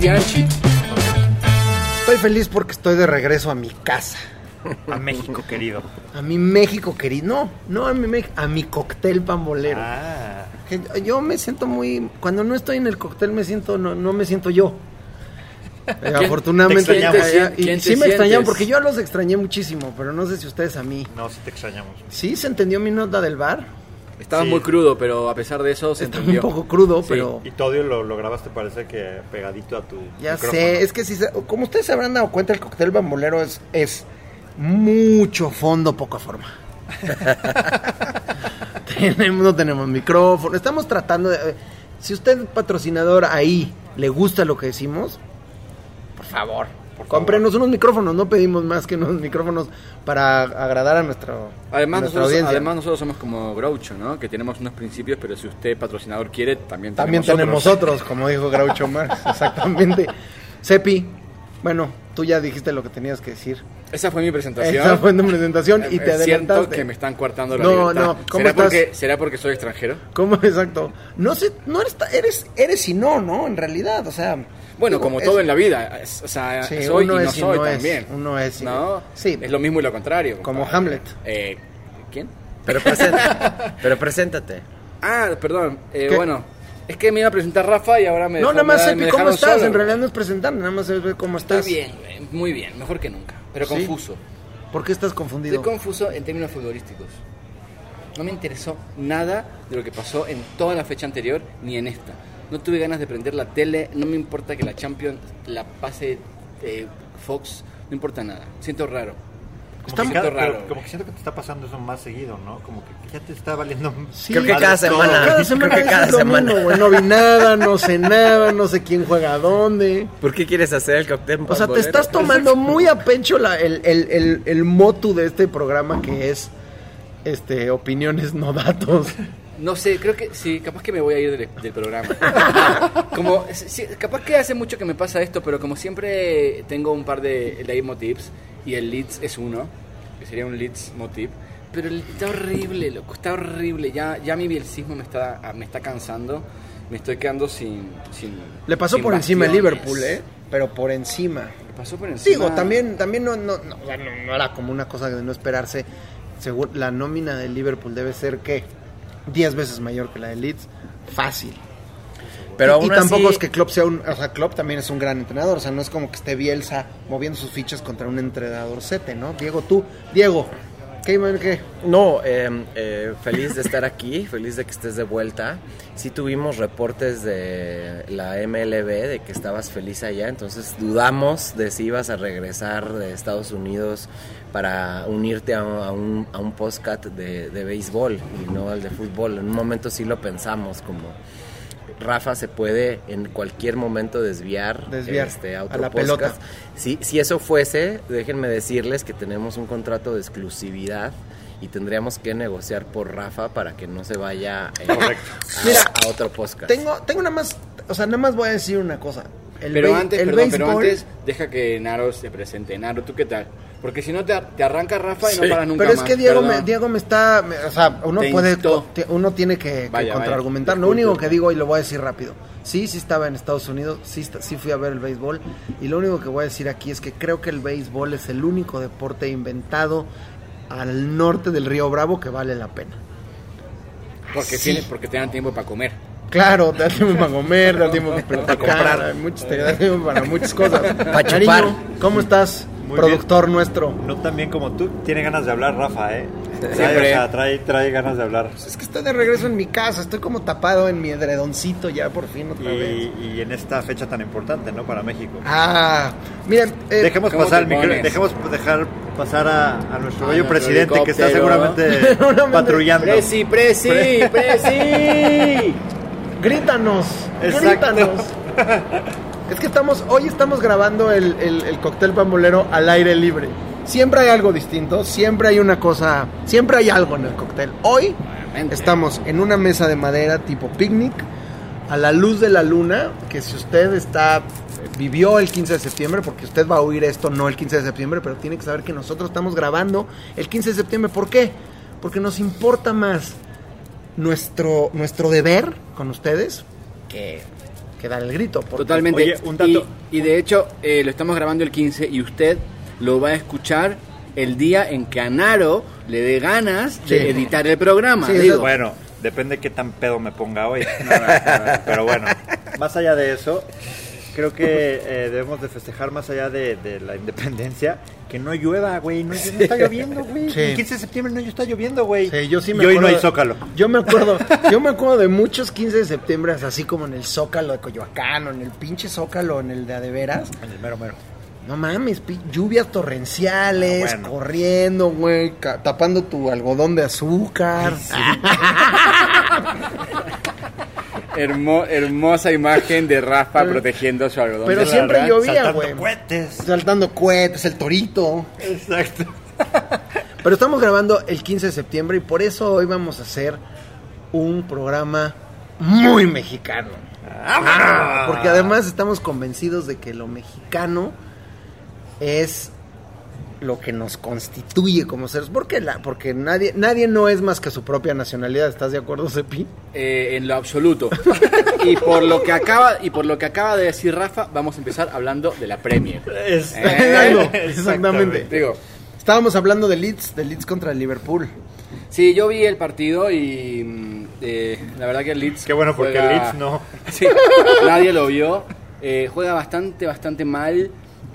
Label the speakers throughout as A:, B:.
A: Bianchi.
B: Estoy feliz porque estoy de regreso a mi casa.
C: A México, querido.
B: A mi México querido. No, no a mi México, a mi cóctel pambolero.
C: Ah.
B: Yo me siento muy. Cuando no estoy en el cóctel me siento. No, no me siento yo. Eh, afortunadamente.
C: te extrañamos?
B: ya- y
A: ¿Quién te
B: sí me extrañaron
A: sientes?
B: porque yo los extrañé muchísimo, pero no sé si ustedes a mí.
C: No, sí te extrañamos.
B: Sí, se entendió mi nota del bar.
A: Estaba
C: Sí.
A: muy crudo, pero a pesar de eso se
B: Está un poco crudo,
A: Sí.
B: pero.
C: Y todo lo, lo grabaste, parece que pegadito a tu.
B: Ya
C: micrófono.
B: sé, es que si se- como ustedes se habrán dado cuenta, el cóctel bambolero es, es mucho fondo, poca forma. tenemos, no tenemos micrófono, estamos tratando de... Si usted, patrocinador, ahí le gusta lo que decimos, por favor,
C: Por favor.
B: cómprenos unos micrófonos, no pedimos más que unos micrófonos para agradar a, nuestro,
A: Además
B: a nuestra
A: nosotros,
B: audiencia.
A: además nosotros somos como Groucho, ¿no? Que tenemos unos principios, pero si usted patrocinador quiere, también
B: También tenemos otros, como dijo Groucho Marx, exactamente. Sepi, bueno, tú ya dijiste lo que tenías que decir.
A: Esa fue mi presentación.
B: Esa fue tu presentación y
A: Eh,
B: te
A: Siento
B: adelantaste.
A: que me están coartando la
B: No,
A: libertad.
B: no, ¿cómo
A: ¿Será,
B: estás?
A: porque, ¿Será porque soy extranjero?
B: ¿Cómo exacto? No sé, no eres, eres, eres y no, ¿no? En realidad, o sea.
A: Bueno,
B: digo,
A: como
B: es-
A: todo en la vida, es- o sea,
B: Sí,
A: soy
B: uno
A: y no
B: es y
A: soy
B: no es,
A: también.
B: uno es y-
A: ¿No?
B: sí.
A: Es lo mismo y lo contrario.
B: Como
A: compadre.
B: Hamlet.
A: Eh, ¿Quién?
D: Pero, presenta- pero preséntate.
A: Ah, perdón. Eh,
B: ¿Qué?
A: bueno, es que me iba a presentar Rafa y ahora me
B: No,
A: dejó-
B: nada más,
A: me-
B: ¿cómo estás?
A: solo.
B: en realidad no es presentar, nada más es ver cómo
A: Está
B: estás.
A: bien, güey, muy bien, mejor que nunca, pero
B: Sí.
A: confuso.
B: ¿Por qué estás confundido?
A: Estoy confuso en términos futbolísticos. No me interesó nada de lo que pasó en toda la fecha anterior ni en esta. No tuve ganas de prender la tele, no me importa que la Champions la pase eh, Fox, no importa nada. Siento raro.
C: Como
A: Está
C: que,
A: muy
C: cada-
A: raro.
C: pero como que siento que te está pasando eso más seguido, ¿no? Como que ya te está valiendo.
B: Sí,
D: Creo que cada semana.
B: Cada semana
D: creo que cada semana.
B: mismo. No vi nada, no sé nada, no sé quién juega a dónde.
D: ¿Por qué quieres hacer el cóctel?
B: O sea, te estás tomando muy a pecho la- el, el, el, el motu de este programa que es este opiniones, no datos.
A: No sé, creo que sí, capaz que me voy a ir del, del programa. como, sí, capaz que hace mucho que me pasa esto, pero como siempre tengo un par de leitmotivs y el leads es uno, que sería un leads motiv. Pero el- está horrible, loco, está horrible. Ya, ya mi bielcismo me está, me está cansando. Me estoy quedando sin. sin
B: Le pasó
A: sin
B: por encima el. Liverpool, ¿eh? Pero por encima.
A: Le pasó por encima.
B: Digo, también, también no, no, no, era como una cosa de no esperarse. Seguro, la nómina del Liverpool debe ser, ¿qué? 10 veces mayor que la de Leeds. Fácil.
D: Pero
B: y, tampoco
D: así-
B: es que Klopp sea un... O sea, Klopp también es un gran entrenador. O sea, no es como que esté Bielsa moviendo sus fichas contra un entrenador sete, ¿no? Diego, tú. Diego, ¿qué? man, qué?
D: No, eh, eh, feliz de estar aquí, feliz de que estés de vuelta. Sí tuvimos reportes de la MLB de que estabas feliz allá, entonces dudamos de si ibas a regresar de Estados Unidos para unirte a, a un, a un podcast de, de béisbol y no al de fútbol. En un momento sí lo pensamos como... Rafa se puede en cualquier momento desviar,
B: Desviar
D: este, a,
B: a
D: otro
B: la
D: podcast.
B: pelota.
D: Si, si eso fuese, déjenme decirles que tenemos un contrato de exclusividad y tendríamos que negociar por Rafa para que no se vaya eh,
C: Correcto.
D: a,
B: Mira,
D: a otro podcast.
B: Tengo, tengo nada más... O sea, nada más voy a decir una cosa. El
A: Pero antes,
B: el
A: perdón, pero antes, deja que Naro se presente. Naro, ¿tú qué tal? Porque si no te, te arranca Rafa y no
D: Sí,
A: paras nunca
B: Pero es
A: más.
B: que Diego me. Diego me está, me- o sea, uno
A: Te
B: puede, te- uno tiene que, que
A: Vaya,
B: contraargumentar.
A: vaya.
B: Lo único que digo y lo voy a decir rápido. Sí, sí estaba en Estados Unidos, sí, está- sí fui a ver el béisbol y lo único que voy a decir aquí es que creo que el béisbol es el único deporte inventado al norte del río Bravo que vale la pena.
A: Porque,
B: Sí.
A: tiene, porque te dan tiempo para comer.
B: Claro, te da tiempo para comer, te da tiempo para comprar, muchos- te da tiempo para muchas cosas.
D: Para chupar.
B: ¿cómo estás?
C: Muy
B: productor nuestro.
C: No tan bien como tú. Tiene ganas de hablar, Rafa, ¿eh? Trae,
A: Siempre.
C: o sea, trae, trae ganas de hablar.
B: Es que estoy de regreso en mi casa, estoy como tapado en mi edredoncito ya por fin otra vez.
C: Y, y en esta fecha tan importante, ¿no? Para México.
B: Ah, miren, eh,
C: Dejemos
A: ¿cómo
C: pasar el micro- dejemos dejar pasar a, a nuestro bello presidente que está Seguramente. patrullando.
A: Presi, presi, presi.
B: grítanos,
C: Exacto.
B: grítanos. Es que estamos, hoy estamos grabando el, el, el cóctel pambolero al aire libre. Siempre hay algo distinto, siempre hay una cosa, siempre hay algo en el cóctel. Hoy
A: Obviamente.
B: estamos en una mesa de madera tipo picnic, a la luz de la luna, que si usted está vivió el 15 de septiembre, porque usted va a oír esto no el 15 de septiembre, pero tiene que saber que nosotros estamos grabando el 15 de septiembre. ¿Por qué? Porque nos importa más nuestro, nuestro deber con ustedes que que dar el grito. porque-
A: Totalmente.
C: Oye, un dato.
A: Y, y de hecho, eh, lo estamos grabando el 15 y usted lo va a escuchar el día en que a Naro le dé ganas de editar el programa.
B: Sí,
A: Digo,
C: Bueno, depende qué tan pedo me ponga hoy. No, no, no, pero bueno, más allá de eso, creo que eh, debemos de festejar más allá de, de la independencia, que no llueva, güey. No, no está lloviendo, güey.
B: Sí.
C: El 15 de septiembre no está lloviendo, güey.
B: Sí, yo sí me
C: y hoy no
B: acuerdo-
C: hay zócalo.
B: Yo me acuerdo, yo me acuerdo de muchos 15 de septiembre, así como en el Zócalo de Coyoacán, o en el pinche Zócalo, en el de Adeveras.
C: En el mero mero.
B: No mames, lluvias torrenciales,
C: Ah, bueno.
B: corriendo, güey, tapando tu algodón de azúcar.
A: hermo- hermosa imagen de Rafa protegiendo su algodón.
B: Pero siempre
A: verdad.
B: llovía,
C: Saltando
B: güey.
C: cohetes.
B: Saltando cohetes, el torito.
C: Exacto.
B: Pero estamos grabando el 15 de septiembre y por eso hoy vamos a hacer un programa muy mexicano. Ah, porque además estamos convencidos de que lo mexicano es lo que nos constituye como seres. Porque, la, porque nadie, nadie no es más que su propia nacionalidad. ¿Estás de acuerdo, Sepi?
A: Eh, en lo absoluto. y por lo que acaba y por lo que acaba de decir Rafa, vamos a empezar hablando de la Premier.
C: Es-
A: Eh,
B: Exactamente.
A: Digo,
B: Estábamos hablando de Leeds, de Leeds contra el Liverpool.
A: sí, yo vi el partido y mm, eh, la verdad que el Leeds
C: Qué bueno, porque
A: juega-
C: el Leeds no.
A: Sí, nadie lo vio. Eh, juega bastante, bastante mal.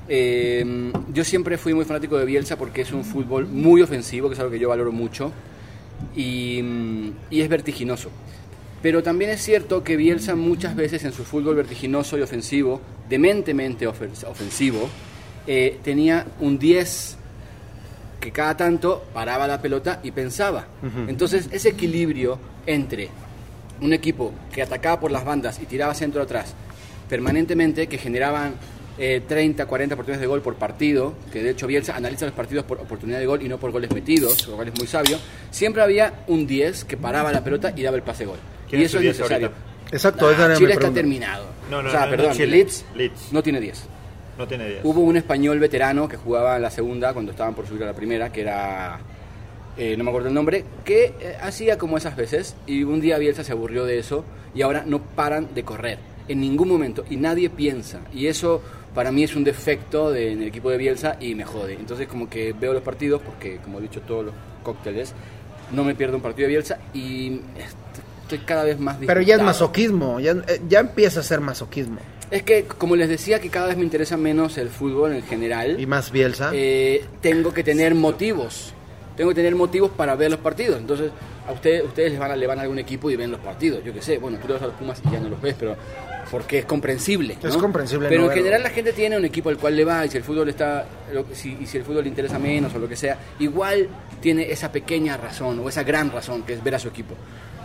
A: Eh, yo siempre fui muy fanático de Bielsa porque es un fútbol muy ofensivo, que es algo que yo valoro mucho. Y, mm, y es vertiginoso. Pero también es cierto que Bielsa muchas veces en su fútbol vertiginoso y ofensivo, dementemente ofen- ofensivo, eh, tenía un 10 que cada tanto paraba la pelota y pensaba. Entonces ese equilibrio entre un equipo que atacaba por las bandas y tiraba centro atrás permanentemente, que generaban eh, 30, 40 oportunidades de gol por partido, que de hecho Bielsa analiza los partidos por oportunidad de gol y no por goles metidos, lo cual es muy sabio, siempre había un 10 que paraba la pelota y daba el pase gol.
C: ¿Quién
A: Y eso es
C: 10
A: necesario.
C: ahorita?
B: Exacto,
A: Ah,
B: esa era mi
A: Chile está terminado.
C: No, no,
A: o sea,
C: no, no,
A: perdón,
C: Chile.
A: Leeds,
C: Leeds.
A: no tiene 10.
C: No tiene 10.
A: Hubo un español veterano que jugaba en la segunda cuando estaban por subir a la primera, que era, eh, no me acuerdo el nombre, que eh, hacía como esas veces y un día Bielsa se aburrió de eso y ahora no paran de correr en ningún momento y nadie piensa y eso para mí es un defecto de- en el equipo de Bielsa y me jode. Entonces como que veo los partidos porque como he dicho todos los cócteles, no me pierdo un partido de Bielsa y est- estoy cada vez más
B: Pero ya es
A: disgustado.
B: masoquismo, ya, eh, ya empieza a ser masoquismo.
A: Es que como les decía que cada vez me interesa menos el fútbol en general.
B: Y más Bielsa.
A: eh, tengo que tener motivos. Tengo que tener motivos para ver los partidos. Entonces, a ustedes, ustedes les van a, le van a algún equipo y ven los partidos. Yo qué sé, bueno, tú le vas a los Pumas y ya no los ves, pero porque es comprensible. ¿no?
B: Es comprensible
A: Pero
B: no
A: en
B: verlo.
A: general la gente tiene un equipo al cual le va y si el fútbol está, lo- si, y si el fútbol le interesa menos o lo que sea, igual tiene esa pequeña razón o esa gran razón que es ver a su equipo.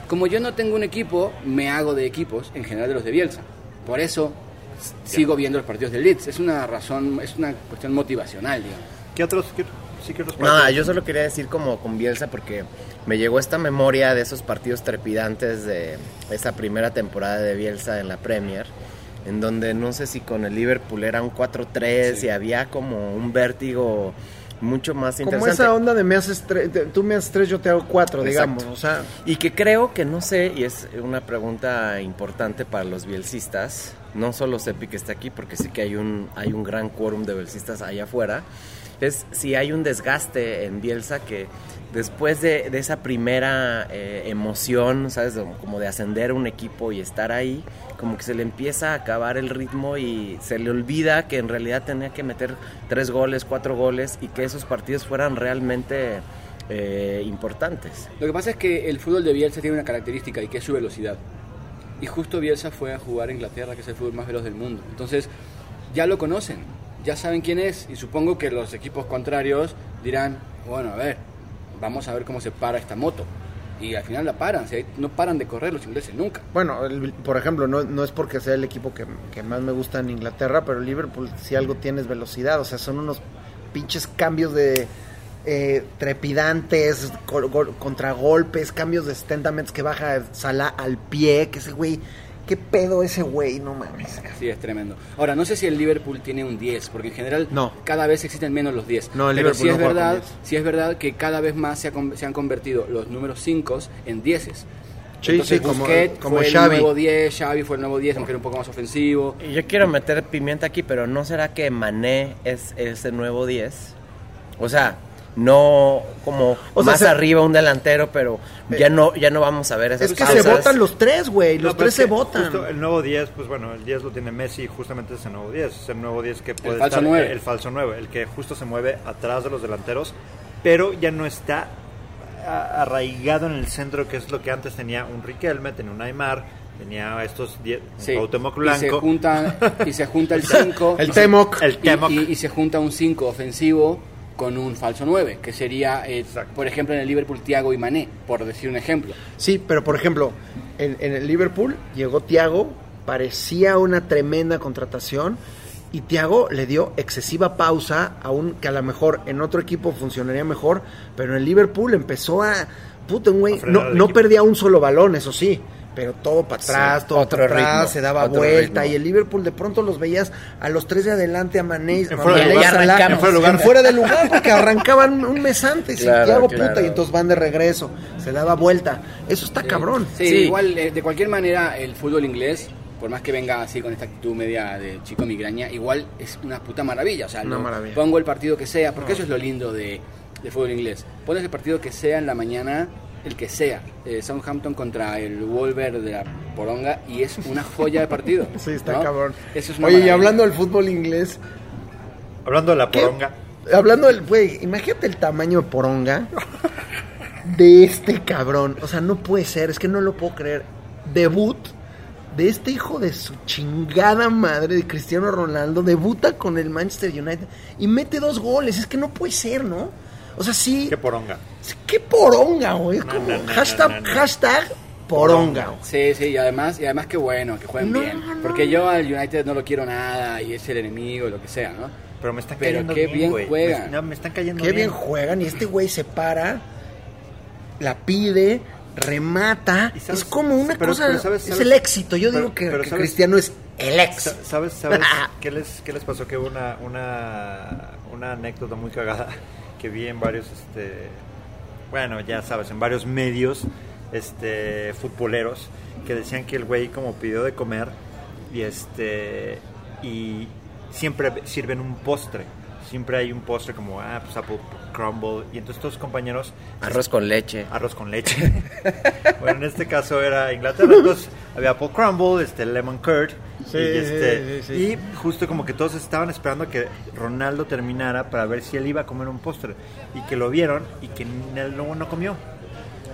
A: Como yo no tengo un equipo, me hago de equipos, en general de los de Bielsa. Por eso sigo viendo los partidos del Leeds. Es una razón, es una cuestión motivacional, digamos.
C: ¿Qué otros? Qué, sí, otros
D: Nada,
C: partidos?
D: yo solo quería decir como con Bielsa porque me llegó esta memoria de esos partidos trepidantes de esa primera temporada de Bielsa en la Premier, en donde no sé si con el Liverpool era un 4-3
A: Sí.
D: y había como un vértigo mucho más
B: Como
D: interesante.
B: esa onda de me haces tú me haces tres, yo te hago cuatro, digamos.
D: Exacto.
B: O sea,
D: Y que creo que no sé, y es una pregunta importante para los bielcistas, no solo Sepi que está aquí, porque sé que hay un, hay un gran quórum de bielcistas allá afuera, es si hay un desgaste en Bielsa que después de, de esa primera eh, emoción, ¿sabes? Como de ascender un equipo y estar ahí, como que se le empieza a acabar el ritmo y se le olvida que en realidad tenía que meter tres goles, cuatro goles y que esos partidos fueran realmente eh, importantes.
A: Lo que pasa es que el fútbol de Bielsa tiene una característica y que es su velocidad. Y justo Bielsa fue a jugar a Inglaterra, que es el fútbol más veloz del mundo. Entonces, ya lo conocen, ya saben quién es. Y supongo que los equipos contrarios dirán, bueno, a ver, vamos a ver cómo se para esta moto. Y al final la paran, no paran de correr los ingleses nunca.
B: bueno, el- por ejemplo, no, no es porque sea el equipo que, más me gusta en Inglaterra, pero Liverpool si algo tiene es velocidad. O sea, son unos pinches cambios de eh, trepidantes, contragolpes, cambios de stentamente que baja Salah al pie, que ese güey, qué pedo ese güey, no mames.
A: Sí, es tremendo. Ahora, no sé si el Liverpool tiene un 10, porque en general
B: No.
A: cada vez existen menos los 10.
B: No, el
A: Pero
B: Liverpool
A: sí
B: no
A: es verdad,
B: 10.
A: sí es verdad que cada vez más se, ha con- se han convertido los números 5 en 10.
B: Sí,
A: Entonces
B: sí, como-
A: fue
B: Xavi.
A: el nuevo 10, Xavi fue el nuevo 10, aunque era un poco más ofensivo.
D: Y Yo quiero meter pimienta aquí, pero ¿no será que Mané es ese nuevo 10? O sea, no como
B: O sea,
D: más
B: se-
D: arriba un delantero, pero ya no ya no vamos a ver esas
B: Es que
D: pausas.
B: se votan los tres, güey. Los
C: No,
B: tres
C: es
B: se votan.
C: justo el nuevo 10, pues bueno, el 10 lo tiene Messi, justamente es el nuevo 10. Es el nuevo 10 que puede
A: falso
C: estar.
A: nueve.
C: El falso 9, el que justo se mueve atrás de los delanteros, pero ya no está arraigado en el centro, que es lo que antes tenía un Riquelme, tenía un Aymar, tenía estos 10, un
A: Sí.
C: Cuauhtémoc
A: y se
C: Blanco.
A: junta y se junta el 5
B: El Temoc.
C: El
A: y,
C: Temoc.
A: y- y se junta un 5 ofensivo con un falso 9, que sería, eh, por ejemplo, en el Liverpool, Thiago y Mané, por decir un ejemplo.
B: Sí, pero por ejemplo, en, en el Liverpool llegó Thiago, parecía una tremenda contratación y Thiago le dio excesiva pausa a un que a lo mejor en otro equipo funcionaría mejor, pero en el Liverpool empezó a puta, un güey, no, no perdía un solo balón, eso sí. Pero todo para atrás,
D: Sí,
B: todo
D: otro
B: para atrás,
D: ritmo,
B: se daba vuelta.
D: ritmo.
B: Y el Liverpool de pronto los veías a los tres de adelante, a Mané,
C: En fuera de lugar, en fuera de lugar.
B: en fuera de lugar, porque arrancaban un mes antes.
D: Claro,
B: y
D: claro.
B: puta, y entonces van de regreso. Se daba vuelta. Eso está cabrón.
A: Sí,
D: Sí.
A: igual, eh, de cualquier manera, el fútbol inglés, por más que venga así con esta actitud media de chico migraña, igual es una puta maravilla. O sea,
B: Una
A: lo-
B: maravilla.
A: pongo el partido que sea, porque eso es lo lindo de, de fútbol inglés. Pones el partido que sea en la mañana, el que sea. Eh, Southampton contra el Wolver de la Poronga, y es una joya de partido.
B: Sí, está
A: ¿no?
B: cabrón.
A: Eso es una
B: Oye, y hablando del fútbol inglés,
C: Hablando de la
B: ¿Qué?
C: poronga.
B: hablando del, güey, imagínate el tamaño de poronga de este cabrón. O sea, no puede ser, es que no lo puedo creer. Debut de este hijo de su chingada madre de Cristiano Ronaldo, debuta con el Manchester United y mete dos goles. Es que no puede ser, ¿no? O sea, sí.
C: Qué poronga.
B: Qué poronga, güey. Es
C: No,
B: como
C: no, no,
B: hashtag,
C: no, no.
B: hashtag poronga. güey.
A: Sí, sí, y además, y además que bueno, que jueguen
B: No,
A: bien.
B: no.
A: Porque yo al United no lo quiero nada y es el enemigo, lo que sea, ¿no?
C: Pero me están
A: Pero
C: cayendo
A: qué
C: bien,
A: bien
C: güey.
A: juegan.
C: Me, no, me están cayendo
B: Qué bien juegan y este güey se para, la pide, remata.
C: Y sabes-
B: es como una
C: pero-
B: cosa,
C: pero sabes-
B: es el éxito. Yo
C: pero-
B: digo que,
C: pero
B: que
C: sabes-
B: Cristiano es el ex.
C: ¿Sabes, sabes qué, les, qué les pasó? Que hubo una, una, una anécdota muy cagada que vi en varios, este, bueno, ya sabes, en varios medios este, futboleros que decían que el güey como pidió de comer y este y siempre sirven un postre. Siempre hay un postre como, ah, pues apple crumble. Y entonces todos compañeros
D: Arroz con leche.
C: arroz con leche. bueno, en este caso era Inglaterra, entonces había apple crumble, este lemon curd.
B: Sí,
C: y, este,
B: sí, sí.
C: y justo como que todos estaban esperando que Ronaldo terminara para ver si él iba a comer un postre. Y que lo vieron y que él luego no comió.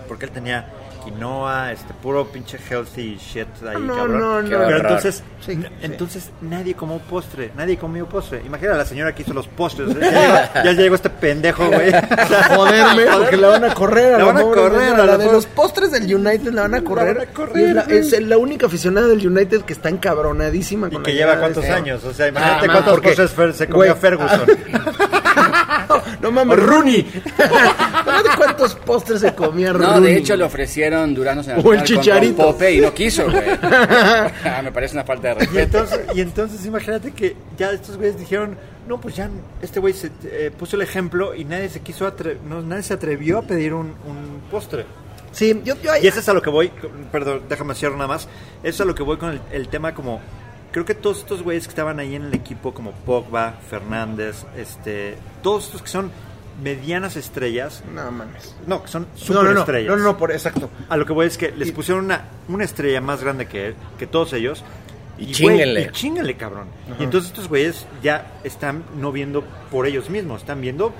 C: Porque él tenía quinoa, este puro pinche healthy shit ahí,
B: No,
C: cabrón.
B: no, no.
C: Pero entonces,
B: Sí,
C: n-
B: sí.
C: entonces nadie comió postre, nadie comió postre. Imagina a la señora que hizo los postres. Ya llegó, ya llegó este pendejo, güey.
B: Joderme, porque la van a correr. A
C: La
B: la
C: van a correr, a
B: la
C: la
B: de los postres del United la van a correr.
C: van a correr,
B: Y es, la, es la única aficionada del United que está encabronadísima
C: Y
B: con
C: que
B: la
C: lleva cuántos años. O sea, imagínate
B: Ah,
C: cuántos
B: porque-
C: postres se comió Ferguson.
B: no mames, Rooney. ¿Sabes cuántos postres se comía
A: No,
B: Rooney?
A: de hecho le ofrecieron duranos en
B: O el
A: Arsenal con
B: Chicharito.
A: Pope y no quiso, güey. Ah, Me parece una falta de
C: Y
A: respeto.
C: entonces, y entonces imagínate que ya estos güeyes dijeron, no, pues ya este güey se eh, puso el ejemplo y nadie se quiso atre- no, nadie se atrevió a pedir un, un postre.
B: Sí, yo, yo
C: Y eso es a lo que voy, perdón, déjame cierro nada más. Eso es a lo que voy con el, el tema como creo que todos estos güeyes que estaban ahí en el equipo como Pogba, Fernández, este, todos estos que son medianas estrellas,
B: No mames.
C: no, que son super
B: no, no,
C: estrellas.
B: no, no, no, por exacto.
C: A lo que voy es que les pusieron una, una estrella más grande que él, que todos ellos.
D: Y chínguenle.
C: y chínguenle, cabrón. Y entonces estos güeyes ya están no viendo por ellos mismos, están viendo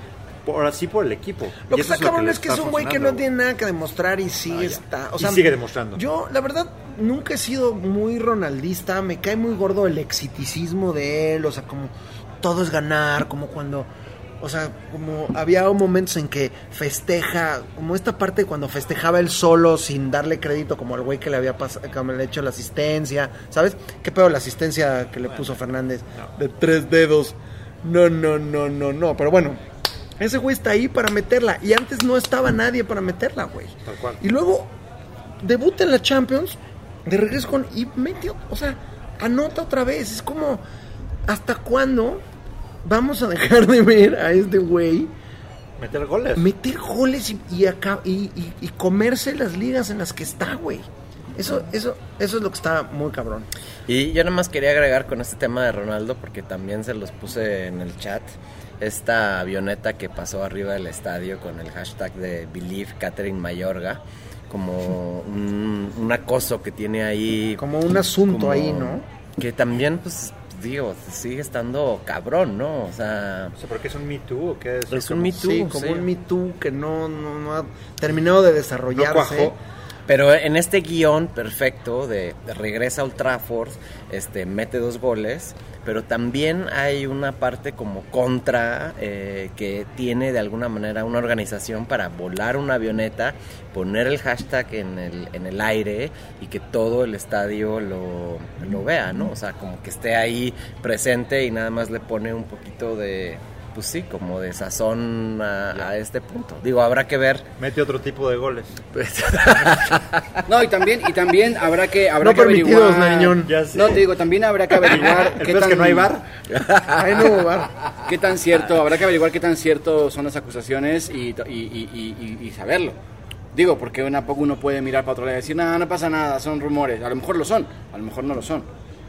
C: por así por el equipo.
B: Lo
C: Y
B: que está
C: lo
B: cabrón es que es un güey que no tiene nada que demostrar y sí
C: Ah,
B: está. O
C: Y sigue demostrando.
B: Yo, la verdad, nunca he sido muy ronaldista. Me cae muy gordo el exiticismo de él. O sea, como todo es ganar, como cuando. O sea, como había momentos en que festeja, como esta parte cuando festejaba él solo sin darle crédito como al güey que le había que le hecho la asistencia, ¿sabes? ¿Qué pedo la asistencia que le puso Fernández? De tres dedos. No, no, no, no, no. Pero bueno, ese güey está ahí para meterla. Y antes no estaba nadie para meterla, güey.
C: Tal cual.
B: Y luego debuta en la Champions, de regreso con. Y metió, o sea, anota otra vez. Es como, ¿hasta cuándo vamos a dejar de ver a este güey
C: Meter goles.
B: meter goles y, y, acá- y- y- y comerse las ligas en las que está, güey. Eso, eso, eso es lo que está muy cabrón.
D: Y yo nada más quería agregar con este tema de Ronaldo, porque también se los puse en el chat, esta avioneta que pasó arriba del estadio con el hashtag de Believe Catherine Mayorga, como un, un acoso que tiene ahí.
B: Como un asunto
D: como-
B: ahí, ¿no?
D: Que también, pues, digo, sigue estando cabrón, ¿no? O sea,
C: O sea, ¿por qué es un Me Too o qué es?
D: Es un Me Too,
B: sí, como
D: sí.
B: un Me Too que no, no, no ha terminado de desarrollarse.
C: No.
D: Pero en este guion perfecto de, regresa a Trafford, este, mete dos goles, pero también hay una parte como contra eh, que tiene de alguna manera una organización para volar una avioneta, poner el hashtag en el, en el aire y que todo el estadio lo, lo vea, ¿no? O sea, como que esté ahí presente y nada más le pone un poquito de, pues sí, como de sazón a, a este punto. Digo, habrá que ver
C: Mete otro tipo de goles.
A: No, y también, y también habrá que, habrá
B: No
A: que
B: permitidos,
A: averiguar.
B: Nariñón.
C: Ya sé.
A: No, te digo, también habrá que averiguar
C: El peor es que no hay bar.
B: No
A: qué tan cierto, habrá que averiguar qué tan cierto son las acusaciones y, y, y- y- y- y saberlo. Digo, porque una poco uno puede mirar para otro lado y decir, nada, no pasa nada, son rumores. A lo mejor lo son, a lo mejor no lo son.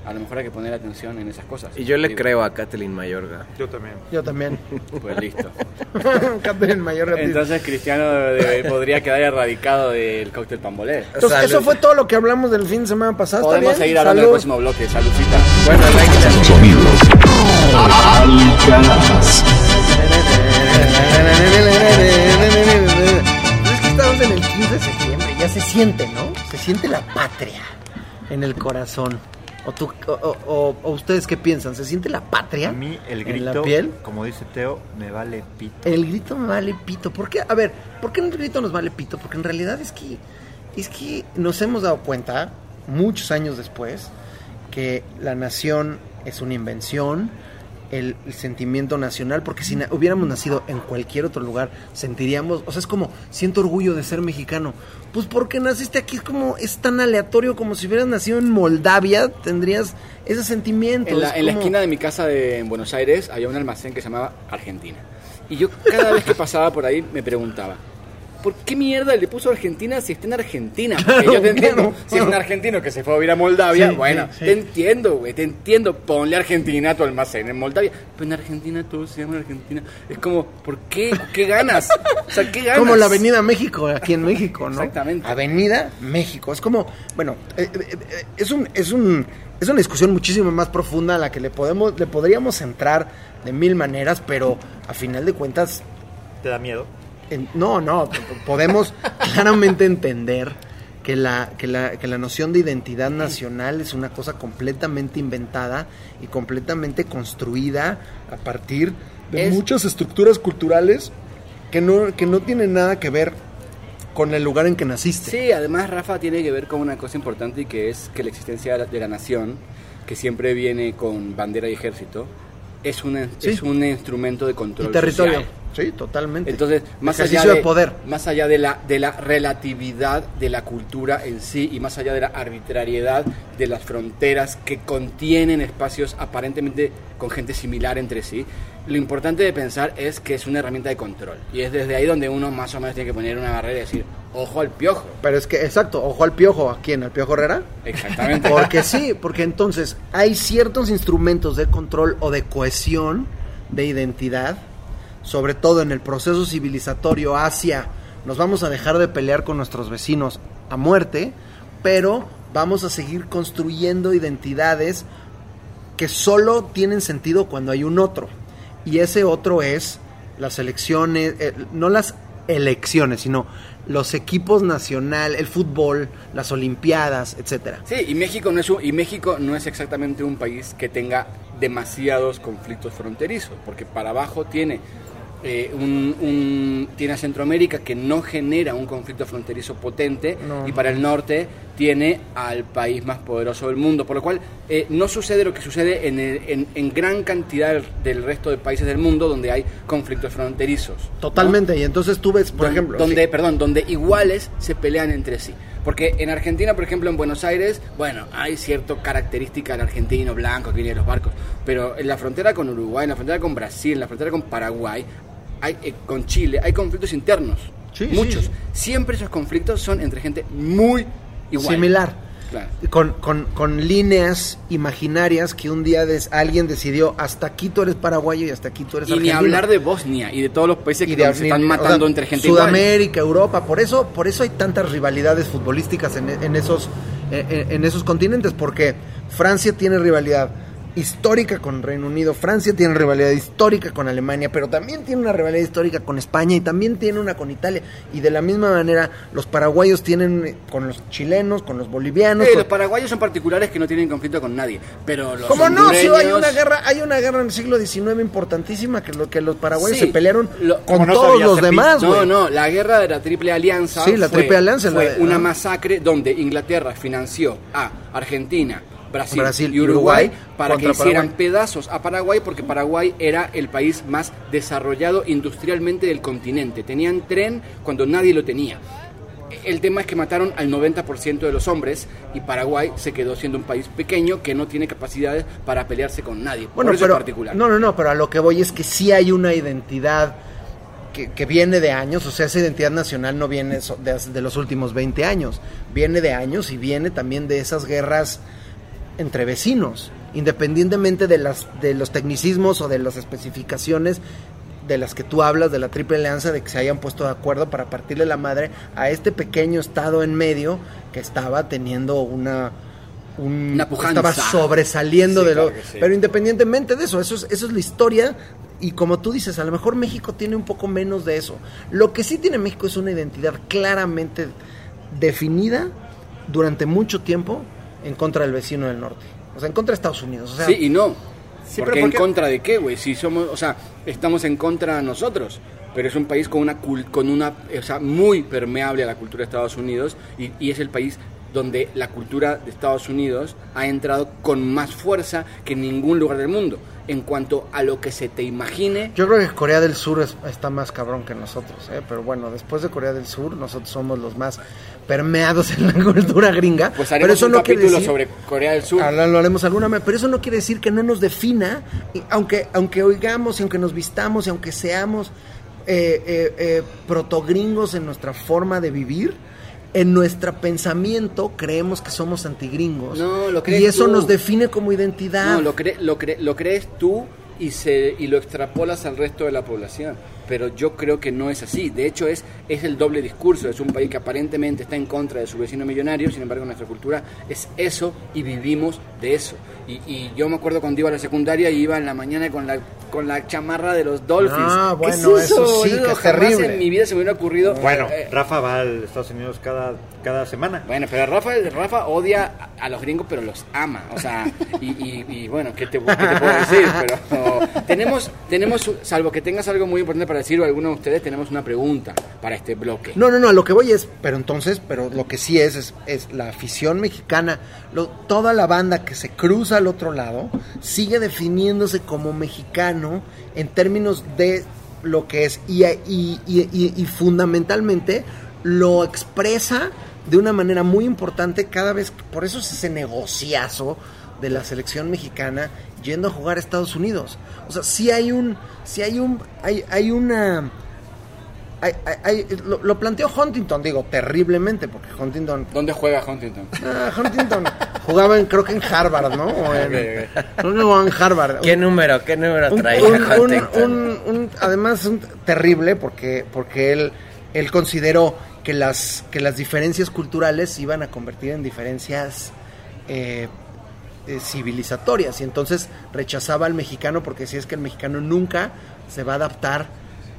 A: A lo mejor hay que poner atención en esas cosas.
D: Y yo le
A: Digo,
D: creo a Kathleen Mayorga.
C: Yo también.
B: Yo también.
A: Pues listo.
B: Catherine Mayor Ortiz.
A: Entonces Cristiano de- podría quedar erradicado del cóctel pambolé.
B: Entonces,
D: Salud.
B: eso fue todo lo que hablamos del fin de semana pasado. ¿está
A: Podemos seguir hablando del próximo bloque. Saludcita.
D: Bueno.
E: Alcaraz.
B: Pero es que estamos en el 15 de septiembre, ya se siente, ¿no? Se siente la patria en el corazón. ¿O, tú, o, o- o- o ustedes qué piensan? ¿Se siente la patria
C: A mí el
B: en
C: grito,
B: la piel?
C: como dice Teo, me vale pito.
B: El grito me vale pito. ¿Por qué? A ver, ¿por qué el grito nos vale pito? Porque en realidad es que, es que nos hemos dado cuenta, muchos años después, que la nación es una invención, el, el sentimiento nacional, porque si na- hubiéramos nacido en cualquier otro lugar, sentiríamos, o sea, es como, siento orgullo de ser mexicano. Pues porque naciste aquí, es como, es tan aleatorio como si hubieras nacido en Moldavia, tendrías ese sentimiento.
A: En la, en esquina de mi casa de, en Buenos Aires había un almacén que se llamaba Argentina. Y yo cada vez que pasaba por ahí me preguntaba, ¿por qué mierda le puso Argentina si está en Argentina? Yo te entiendo,
B: claro.
A: si es un argentino que se fue a vivir a Moldavia,
B: Sí,
A: bueno,
B: sí, sí.
A: te entiendo, güey, te entiendo, ponle Argentina a tu almacén en Moldavia. Pero en Argentina todo se llama Argentina. Es como, ¿por qué? ¿Qué ganas? O sea, ¿qué ganas?
B: Como la Avenida México, aquí en México, ¿no?
A: Exactamente.
B: Avenida México. Es como, bueno, eh, eh, eh, es un, es un, es una discusión muchísimo más profunda a la que le podemos, le podríamos entrar de mil maneras, pero a final de cuentas,
C: ¿Te da miedo?
B: No, no, podemos claramente entender que la, que, la, que la noción de identidad nacional es una cosa completamente inventada y completamente construida a partir de
A: Es-
B: muchas estructuras culturales que no, que no tienen nada que ver con el lugar en que naciste.
A: Sí, además Rafa tiene que ver con una cosa importante y que es que la existencia de la, de la nación, que siempre viene con bandera y ejército, es, una,
B: Sí.
A: es un instrumento de control
B: y territorio.
A: social.
B: Sí, totalmente.
A: Entonces, más allá, de
B: poder.
A: más allá de la, de la relatividad de la cultura en sí y más allá de la arbitrariedad de las fronteras que contienen espacios aparentemente con gente similar entre sí, lo importante de pensar es que es una herramienta de control. Y es desde ahí donde uno más o menos tiene que poner una barrera y decir, ojo al piojo.
B: Pero es que, exacto, ojo al piojo. ¿A quién? ¿Al piojo Herrera?
A: Exactamente.
B: Porque sí, porque entonces hay ciertos instrumentos de control o de cohesión de identidad, sobre todo en el proceso civilizatorio hacia nos vamos a dejar de pelear con nuestros vecinos a muerte, pero vamos a seguir construyendo identidades que solo tienen sentido cuando hay un otro. Y ese otro es las elecciones, eh, no las elecciones, sino los equipos nacional, el fútbol, las olimpiadas, etcétera.
A: Sí, y México no es un- y México no es exactamente un país que tenga demasiados conflictos fronterizos, porque para abajo tiene eh, un, un- tiene a Centroamérica que no genera un conflicto fronterizo potente
B: No.
A: y para el norte tiene al país más poderoso del mundo, por lo cual eh, no sucede lo que sucede en, el- en- en gran cantidad del, del resto de países del mundo donde hay conflictos fronterizos. ¿no?
B: Totalmente, y entonces tú ves, por
A: Don-
B: ejemplo,
A: donde,
B: sí,
A: perdón, donde iguales se pelean entre sí. Porque en Argentina, por ejemplo, en Buenos Aires, bueno, hay cierta característica del argentino blanco que viene de los barcos, pero en la frontera con Uruguay, en la frontera con Brasil, en la frontera con Paraguay, hay, eh, con Chile, hay conflictos internos.
B: Sí,
A: muchos.
B: sí,
A: Siempre esos conflictos son entre gente muy igual.
B: Similar.
A: Claro.
B: Con, con, con líneas imaginarias que un día des- alguien decidió hasta aquí tú eres paraguayo y hasta aquí tú eres
A: Y ni
B: argentino.
A: hablar de Bosnia y de todos los países
B: Y
A: que
B: de-
A: se están
B: ni-
A: matando
B: o sea,
A: entre gente igual.
B: Sudamérica, Europa, por eso, por eso hay tantas rivalidades futbolísticas en, en esos, en, en esos continentes, porque Francia tiene rivalidad histórica con Reino Unido, Francia tiene rivalidad histórica con Alemania, pero también tiene una rivalidad histórica con España y también tiene una con Italia. Y de la misma manera, los paraguayos tienen con los chilenos, con los bolivianos.
A: Eh,
B: con-
A: los paraguayos son particulares que no tienen conflicto con nadie, pero los
B: ¿Cómo no? Sí, hay una guerra, hay una guerra en el siglo XIX importantísima que lo que los paraguayos
A: Sí,
B: se pelearon
A: lo-
B: con
C: como no
B: todos los demás,
A: No,
B: güey.
A: no, la guerra de la Triple Alianza.
B: Sí, la
A: fue-
B: Triple Alianza,
A: Fue
B: la de-
A: una masacre donde Inglaterra financió a Argentina, Brasil,
B: Brasil
A: y Uruguay,
B: Uruguay
A: para que hicieran
B: Paraguay.
A: pedazos a Paraguay porque Paraguay era el país más desarrollado industrialmente del continente. Tenían tren cuando nadie lo tenía. El tema es que mataron al 90% de los hombres y Paraguay se quedó siendo un país pequeño que no tiene capacidades para pelearse con nadie.
B: Bueno,
A: por eso
B: pero,
A: en particular.
B: No, no, no, pero a lo que voy es que sí hay una identidad que, que viene de años, o sea, esa identidad nacional no viene de, de los últimos 20 años, viene de años y viene también de esas guerras entre vecinos, independientemente de, las, de los tecnicismos o de las especificaciones de las que tú hablas de la triple alianza, de que se hayan puesto de acuerdo para partirle la madre a este pequeño estado en medio que estaba teniendo una... un-
A: Una pujanza.
B: estaba sobresaliendo
A: Sí,
B: de lo...
A: claro que sí.
B: Pero independientemente de eso, eso es, eso es la historia. Y como tú dices, a lo mejor México tiene un poco menos de eso. Lo que sí tiene México es una identidad claramente definida durante mucho tiempo en contra del vecino del norte. O sea, en contra de Estados Unidos. O sea,
A: sí y no.
C: Sí,
A: porque
C: pero
A: en contra de qué, güey? Si somos, o sea, estamos en contra nosotros, pero es un país con una con una, o sea, muy permeable a la cultura de Estados Unidos y, y es el país donde la cultura de Estados Unidos ha entrado con más fuerza que en ningún lugar del mundo en cuanto a lo que se te imagine.
B: Yo creo que Corea del Sur es- está más cabrón que nosotros, ¿eh? pero bueno, después de Corea del Sur, nosotros somos los más permeados en la cultura gringa.
A: Pues
B: pero
A: haremos
B: eso
A: un
B: no
A: capítulo
B: decir-
A: sobre Corea del Sur.
B: Lo haremos alguna vez, pero eso no quiere decir que no nos defina, y aunque, aunque oigamos y aunque nos vistamos y aunque seamos eh, eh, eh, protogringos en nuestra forma de vivir, en nuestro pensamiento creemos que somos antigringos.
A: No, lo crees
B: y eso
A: tú.
B: nos define como identidad.
A: No, lo, cre- lo, cre- lo crees tú y, se, y lo extrapolas al resto de la población. Pero yo creo que no es así. De hecho, es, es el doble discurso. Es un país que aparentemente está en contra de su vecino millonario. Sin embargo, nuestra cultura es eso y vivimos de eso. Y, y yo me acuerdo cuando iba a la secundaria y iba en la mañana con la, con la chamarra de los Dolphins.
B: Ah,
A: ¿Qué
B: bueno,
A: es
B: eso sí,
A: boludo?
B: que es terrible.
A: en mi vida se me hubiera ocurrido.
C: Bueno,
A: eh,
C: Rafa va a Estados Unidos cada, cada semana.
A: bueno, pero Rafa, Rafa odia a, a los gringos, pero los ama. O sea, y, y- y bueno, ¿qué te, qué te puedo decir? Pero tenemos, tenemos, salvo que tengas algo muy importante para decir o alguno de ustedes, tenemos una pregunta para este bloque.
B: No, no, no, a lo que voy es, pero entonces, pero lo que sí es, es, es la afición mexicana, lo- toda la banda que se cruza al otro lado, sigue definiéndose como mexicano en términos de lo que es y- y fundamentalmente lo expresa de una manera muy importante cada vez, por eso es ese negociazo de la selección mexicana yendo a jugar a Estados Unidos. O sea, sí hay un, sí hay un, hay, hay una hay- hay- hay- lo, lo planteó Huntington, digo, terriblemente, porque Huntington,
A: ¿Dónde juega Huntington?
B: ah, Huntington jugaba en, creo que en Harvard, ¿no? O en,
A: Ok,
B: Creo que jugaba en Harvard.
D: ¿Qué número? ¿Qué número
B: Un-
D: traía
B: un- un-
D: Huntington?
B: un- un- además, un terrible, porque, porque él, él consideró que las, que las diferencias culturales se iban a convertir en diferencias eh, eh, civilizatorias, y entonces rechazaba al mexicano porque decía es que el mexicano nunca se va a adaptar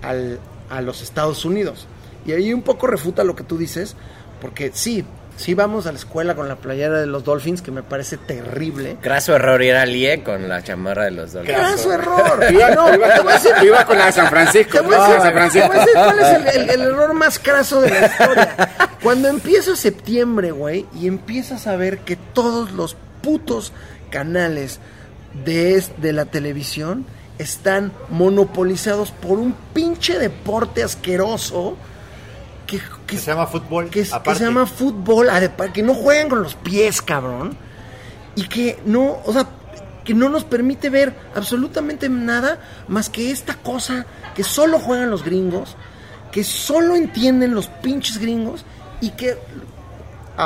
B: al, a los Estados Unidos. Y ahí un poco refuta lo que tú dices, porque sí, sí vamos a la escuela con la playera de los Dolphins, que me parece terrible.
D: Graso error ir al IE con la chamarra de los Dolphins.
B: ¡Graso error!
A: Tú ibas,
B: No,
A: tú ibas-
B: te voy a decir-
A: tú ibas con la de San Francisco.
B: te voy a
A: San
B: te
A: Francisco.
B: voy a decir cuál es el, el- el error más craso de la historia. Cuando empieza septiembre, güey, y empiezas a ver que todos los putos canales de, de la televisión están monopolizados por un pinche deporte asqueroso que, que-
C: Que se llama fútbol.
B: que, que se llama fútbol, que no juegan con los pies, cabrón. Y que no, o sea, que no nos permite ver absolutamente nada más que esta cosa que solo juegan los gringos, que solo entienden los pinches gringos y que,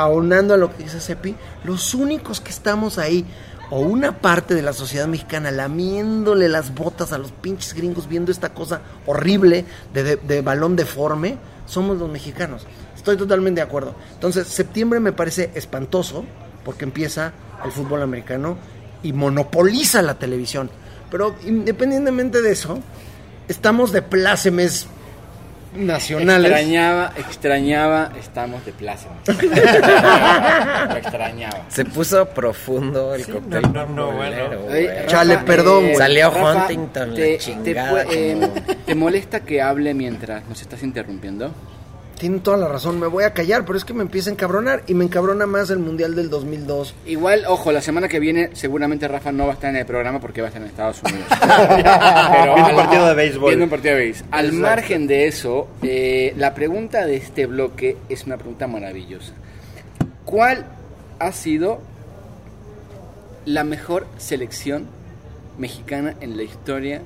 B: aunando a lo que dice Sepi, los únicos que estamos ahí, o una parte de la sociedad mexicana lamiéndole las botas a los pinches gringos viendo esta cosa horrible de, de- de balón deforme, somos los mexicanos. Estoy totalmente de acuerdo. Entonces, septiembre me parece espantoso porque empieza el fútbol americano y monopoliza la televisión. Pero independientemente de eso, estamos de plácemes nacionales.
A: Extrañaba, extrañaba, estamos de plaza. Lo extrañaba.
D: Se puso profundo el cóctel.
C: no, no,
D: bolero,
C: bueno.
B: Chale, perdón, güey.
D: Salió
A: Rafa,
D: Huntington, la
A: te, te
D: chingada,
A: fue- eh, ¿te molesta que hable mientras nos estás interrumpiendo?
B: Tienen toda la razón, me voy a callar, pero es que me empieza a encabronar y me encabrona más el Mundial del 2002.
A: Igual, ojo, la semana que viene seguramente Rafa no va a estar en el programa porque va a estar en Estados Unidos. Pero
C: Viendo un
A: al-
C: partido de béisbol.
A: Viendo un partido de béisbol. Al
C: Exacto.
A: margen de eso, eh, la pregunta de este bloque es una pregunta maravillosa. ¿Cuál ha sido la mejor selección mexicana en la historia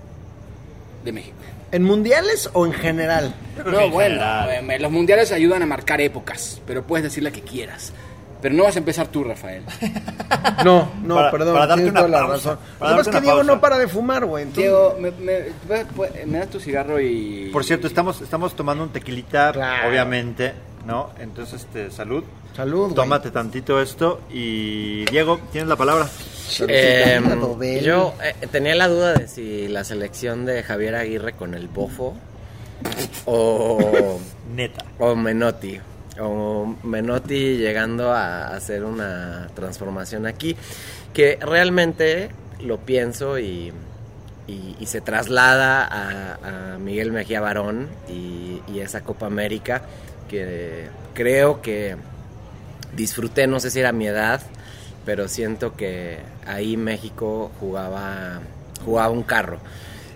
A: de México?
B: ¿En mundiales o en general?
A: No,
C: en
A: bueno,
C: general.
A: eh, los mundiales ayudan a marcar épocas, pero puedes decir la que quieras. Pero no vas a empezar tú, Rafael.
B: No, no,
C: Para-
B: perdón,
C: para darte
B: tienes
C: una
B: toda la razón.
C: para
B: que pasa es
C: darte
B: que
C: una
B: Diego
C: pausa.
B: no para de fumar, güey. entonces-
A: Diego, me, me- ¿puedes- puedes- me das tu cigarro y...
C: Por cierto, estamos, estamos tomando un tequilita,
B: Claro.
C: obviamente, ¿no? Entonces, este, salud.
B: Salud, güey.
C: Tómate tantito esto y Diego, tienes la palabra.
D: Eh,
B: Dobel.
D: yo eh, tenía la duda de si la selección de Javier Aguirre con el bofo o,
C: Neta.
D: o Menotti. O Menotti llegando a hacer una transformación aquí. Que realmente lo pienso y, y- y se traslada a, a Miguel Mejía Barón y, y esa Copa América que creo que disfruté, no sé si era mi edad, pero siento que ahí México jugaba, jugaba un carro.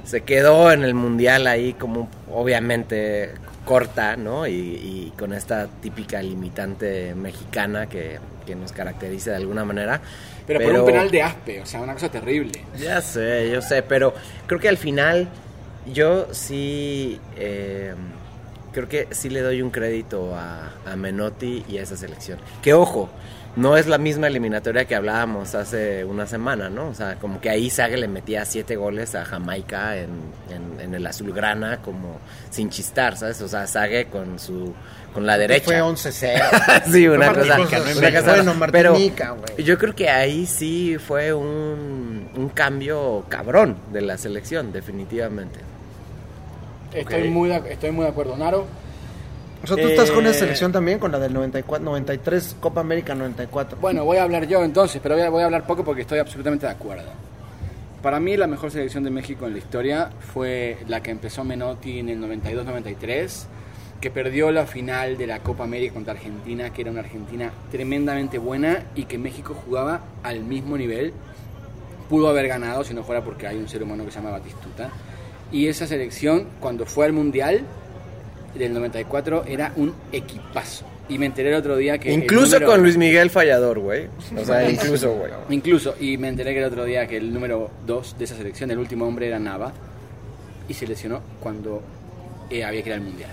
D: Se quedó en el mundial ahí como obviamente corta, ¿no? Y, y con esta típica limitante mexicana que, que nos caracteriza de alguna manera.
A: Pero, por un penal de aspe, o sea, una cosa terrible.
D: Ya sé, yo sé, pero creo que al final yo sí, eh, creo que sí le doy un crédito a, a Menotti y a esa selección. Que ojo, no es la misma eliminatoria que hablábamos hace una semana, ¿no? O sea, como que ahí Sague le metía siete goles a Jamaica en, en- en el azulgrana como sin chistar, ¿sabes? O sea, Sague con su con la derecha.
B: Fue 11-0.
D: sí, una
C: Fue
D: cosa,
C: no
D: una cosa-
B: Bueno,
D: pero
B: Martinica, güey.
D: yo creo que ahí sí fue un, un cambio cabrón de la selección, definitivamente.
A: Estoy, muy de, estoy muy de acuerdo. Naro,
B: O sea, tú estás con esa
C: Eh,
B: selección también, con la del 94, 93, Copa América 94.
A: bueno, voy a hablar yo entonces, pero voy a, voy a hablar poco porque estoy absolutamente de acuerdo. Para mí la mejor selección de México en la historia fue la que empezó Menotti en el 92-93, que perdió la final de la Copa América contra Argentina, que era una Argentina tremendamente buena y que México jugaba al mismo nivel. Pudo haber ganado si no fuera porque hay un ser humano que se llama Batistuta. Y esa selección, cuando fue al Mundial del 94, era un equipazo. Y me enteré el otro día que... el
D: Incluso
A: número-
D: con Luis Miguel Fallador, güey. O sea, incluso, güey.
A: Incluso, y me enteré que el otro día que el número 2 de esa selección, el último hombre era Nava, y se lesionó cuando eh, había que ir al Mundial.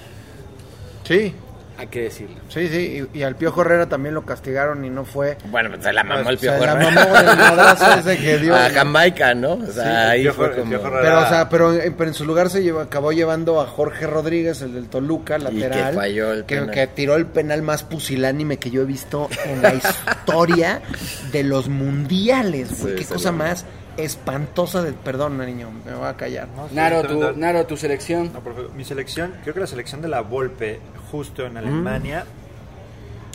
B: Sí,
A: Hay que decirlo.
B: sí, sí. Y, y al Piojo Herrera también lo castigaron y no fue.
D: Bueno, pues se la mamó el
B: O sea,
D: Piojo
B: la
D: Herrera.
B: mamó del madrazo ese que dio.
D: A Jamaica, ¿no? O sea,
C: Sí, el
D: ahí
C: Piojo-
D: fue
C: el
D: como...
B: Pero, o sea, pero, en- pero en su lugar se llevó- acabó llevando a Jorge Rodríguez, el del Toluca, lateral.
D: que falló el
B: que,
D: penal.
B: que tiró el penal más pusilánime que yo he visto en la historia de los mundiales, güey.
D: Sí,
B: Qué
D: se
B: cosa más espantosa de... Perdón, niño, me voy a callar.
C: No, sí,
A: Naro, tu, Naro, tu selección.
C: No, por favor. Mi selección, creo que la selección de la Volpe, justo en Alemania.